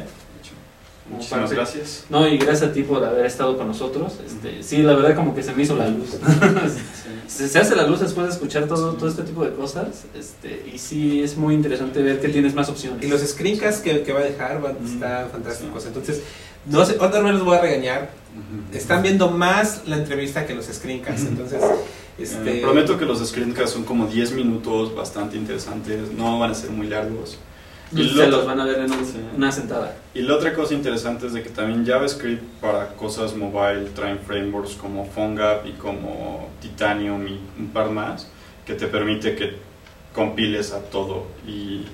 Muchísimas gracias. No, y gracias a ti por haber estado con nosotros. Este, sí, la verdad como que se me hizo la luz. se, se hace la luz después de escuchar todo, todo este tipo de cosas. Este, y sí, es muy interesante ver que tienes más opciones. Y los screencasts que, que va a dejar van, Mm, están fantásticos. Entonces, no sé, otra vez los voy a regañar. Están viendo más la entrevista que los screencasts. Entonces, este. Eh, prometo que los screencasts son como 10 minutos, bastante interesantes, no van a ser muy largos. Y Y se lo- los van a ver en un- Sí. una sentada. Y la otra cosa interesante es de que también JavaScript para cosas mobile traen frameworks como PhoneGap y como Titanium y un par más que te permite que compiles a todo y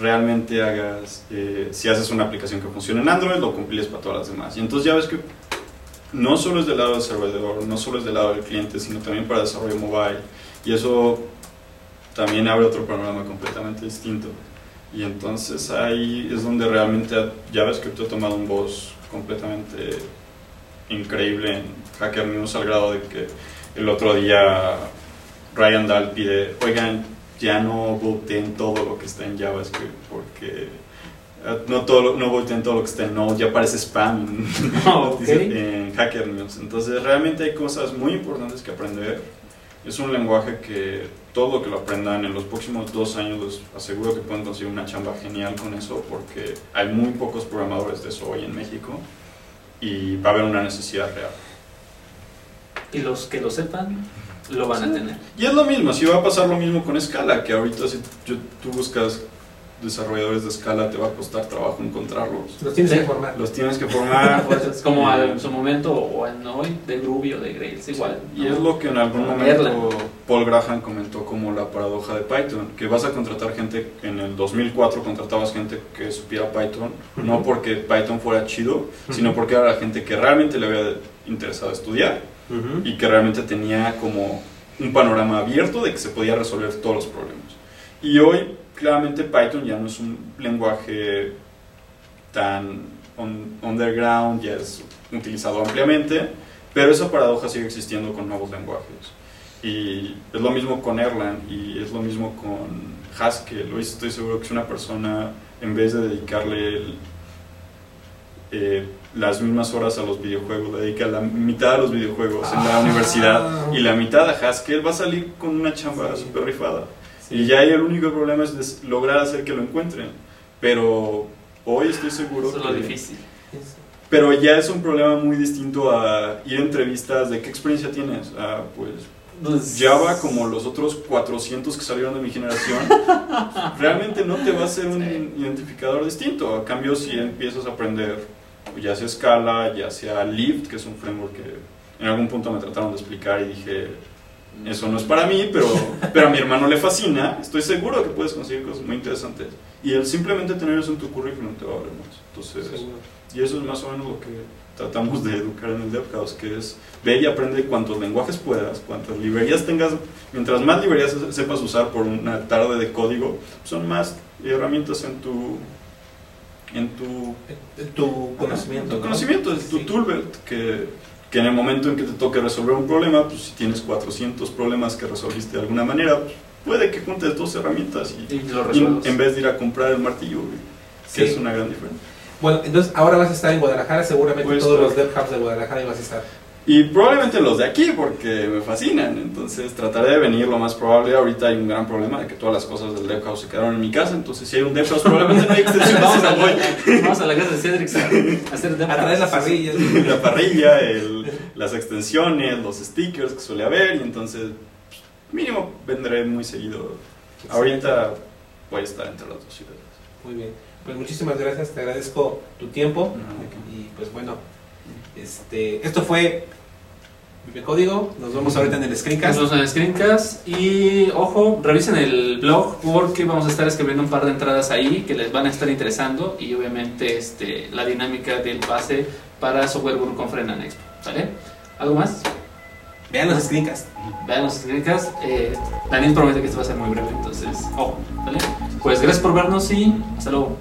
realmente hagas, eh, si haces una aplicación que funcione en Android, lo compiles para todas las demás. Y entonces JavaScript no solo es del lado del servidor, no solo es del lado del cliente, sino también para desarrollo mobile. Y eso también abre otro panorama completamente distinto. Y entonces ahí es donde realmente JavaScript ha tomado un voz completamente increíble en Hacker News al grado de que el otro día Ryan Dahl pide, oigan, ya no volteen todo lo que está en JavaScript porque no, todo, no volteen todo lo que está en Node, ya parece spam en, Ok. en Hacker News. Entonces realmente hay cosas muy importantes que aprender. Es un lenguaje que todo lo que lo aprendan en los próximos dos años les aseguro que pueden conseguir una chamba genial con eso porque hay muy pocos programadores de eso hoy en México y va a haber una necesidad real. Y los que lo sepan, lo van a tener. Y es lo mismo, si va a pasar lo mismo con Scala, que ahorita si tú buscas desarrolladores de escala te va a costar trabajo encontrarlos. Los tienes Sí. que formar. Los tienes que formar. Pues es como al- en su momento o en hoy de Groovy o de Grails, igual. Y es lo que en algún momento. Paul Graham comentó como la paradoja de Python, que vas a contratar gente, en el 2004 contratabas gente que supiera Python, no Ujú. porque Python fuera chido, sino Ujú. porque era la gente que realmente le había interesado estudiar Ujú. y que realmente tenía como un panorama abierto de que se podía resolver todos los problemas. Y hoy, claramente, Python ya no es un lenguaje tan on- underground, ya es utilizado ampliamente, pero esa paradoja sigue existiendo con nuevos lenguajes. Y es lo mismo con Erlang y es lo mismo con Haskell. Hoy estoy seguro que si una persona, en vez de dedicarle el- eh, las mismas horas a los videojuegos, le dedica la mitad a los videojuegos en la Ah. universidad y la mitad a Haskell, va a salir con una chamba Sí. súper rifada. Sí. Y ya ahí el único problema es lograr hacer que lo encuentren. Pero hoy estoy seguro Eso es lo que- difícil. Pero ya es un problema muy distinto a ir a entrevistas de qué experiencia tienes. Ah, pues Pues, Java, como los otros 400 que salieron de mi generación, realmente no te va a ser un identificador distinto. A cambio, si empiezas a aprender, ya sea Scala, ya sea Lift, que es un framework que en algún punto me trataron de explicar y dije, eso no es para mí, pero, pero a mi hermano le fascina, estoy seguro que puedes conseguir cosas muy interesantes. Y el simplemente tener eso en tu currículum te va a valer más. Entonces, Seguro. y eso es más o menos lo que tratamos de educar en el DevChaos, que es ve y aprende cuantos lenguajes puedas, cuantas librerías tengas, mientras más librerías se- sepas usar por una tarde de código, son más herramientas en tu en tu, Tu conocimiento. tu ¿no? conocimiento, en tu Sí. toolbelt, que, que en el momento en que te toque resolver un problema, pues si tienes 400 problemas que resolviste de alguna manera, pues, puede que juntes dos herramientas y, Y lo y en vez de ir a comprar el martillo, que Sí. es una gran diferencia. Bueno, entonces ahora vas a estar en Guadalajara, seguramente a todos los Dev Hubs de Guadalajara y vas a estar. Y probablemente los de aquí, porque me fascinan. Entonces trataré de venir lo más probable. Ahorita hay un gran problema de que todas las cosas del DevHouse se quedaron en mi casa. Entonces, si hay un DevHouse, probablemente no hay extensión. Vamos a, la voy. la, vamos a la casa de Cedric a, de la parrilla. La parrilla, el- las extensiones, los stickers que suele haber. Y entonces, pues, mínimo, vendré muy seguido. Ahorita voy a estar entre las dos ciudades. Muy bien. Pues muchísimas gracias, te agradezco tu tiempo. Y pues bueno, este, esto fue Código. Nos vemos ahorita en el Nos Screencast. vemos en el Screencast y ojo, revisen el blog porque vamos a estar escribiendo un par de entradas ahí que les van a estar interesando y obviamente este, la dinámica del pase para Software Guru con Frenan Expo. ¿Sale? ¿Algo más? Vean los Screencast. Vean los Screencasts. Eh, Daniel promete que esto va a ser muy breve, entonces, ojo. ¿Sale? Pues gracias por vernos y hasta luego.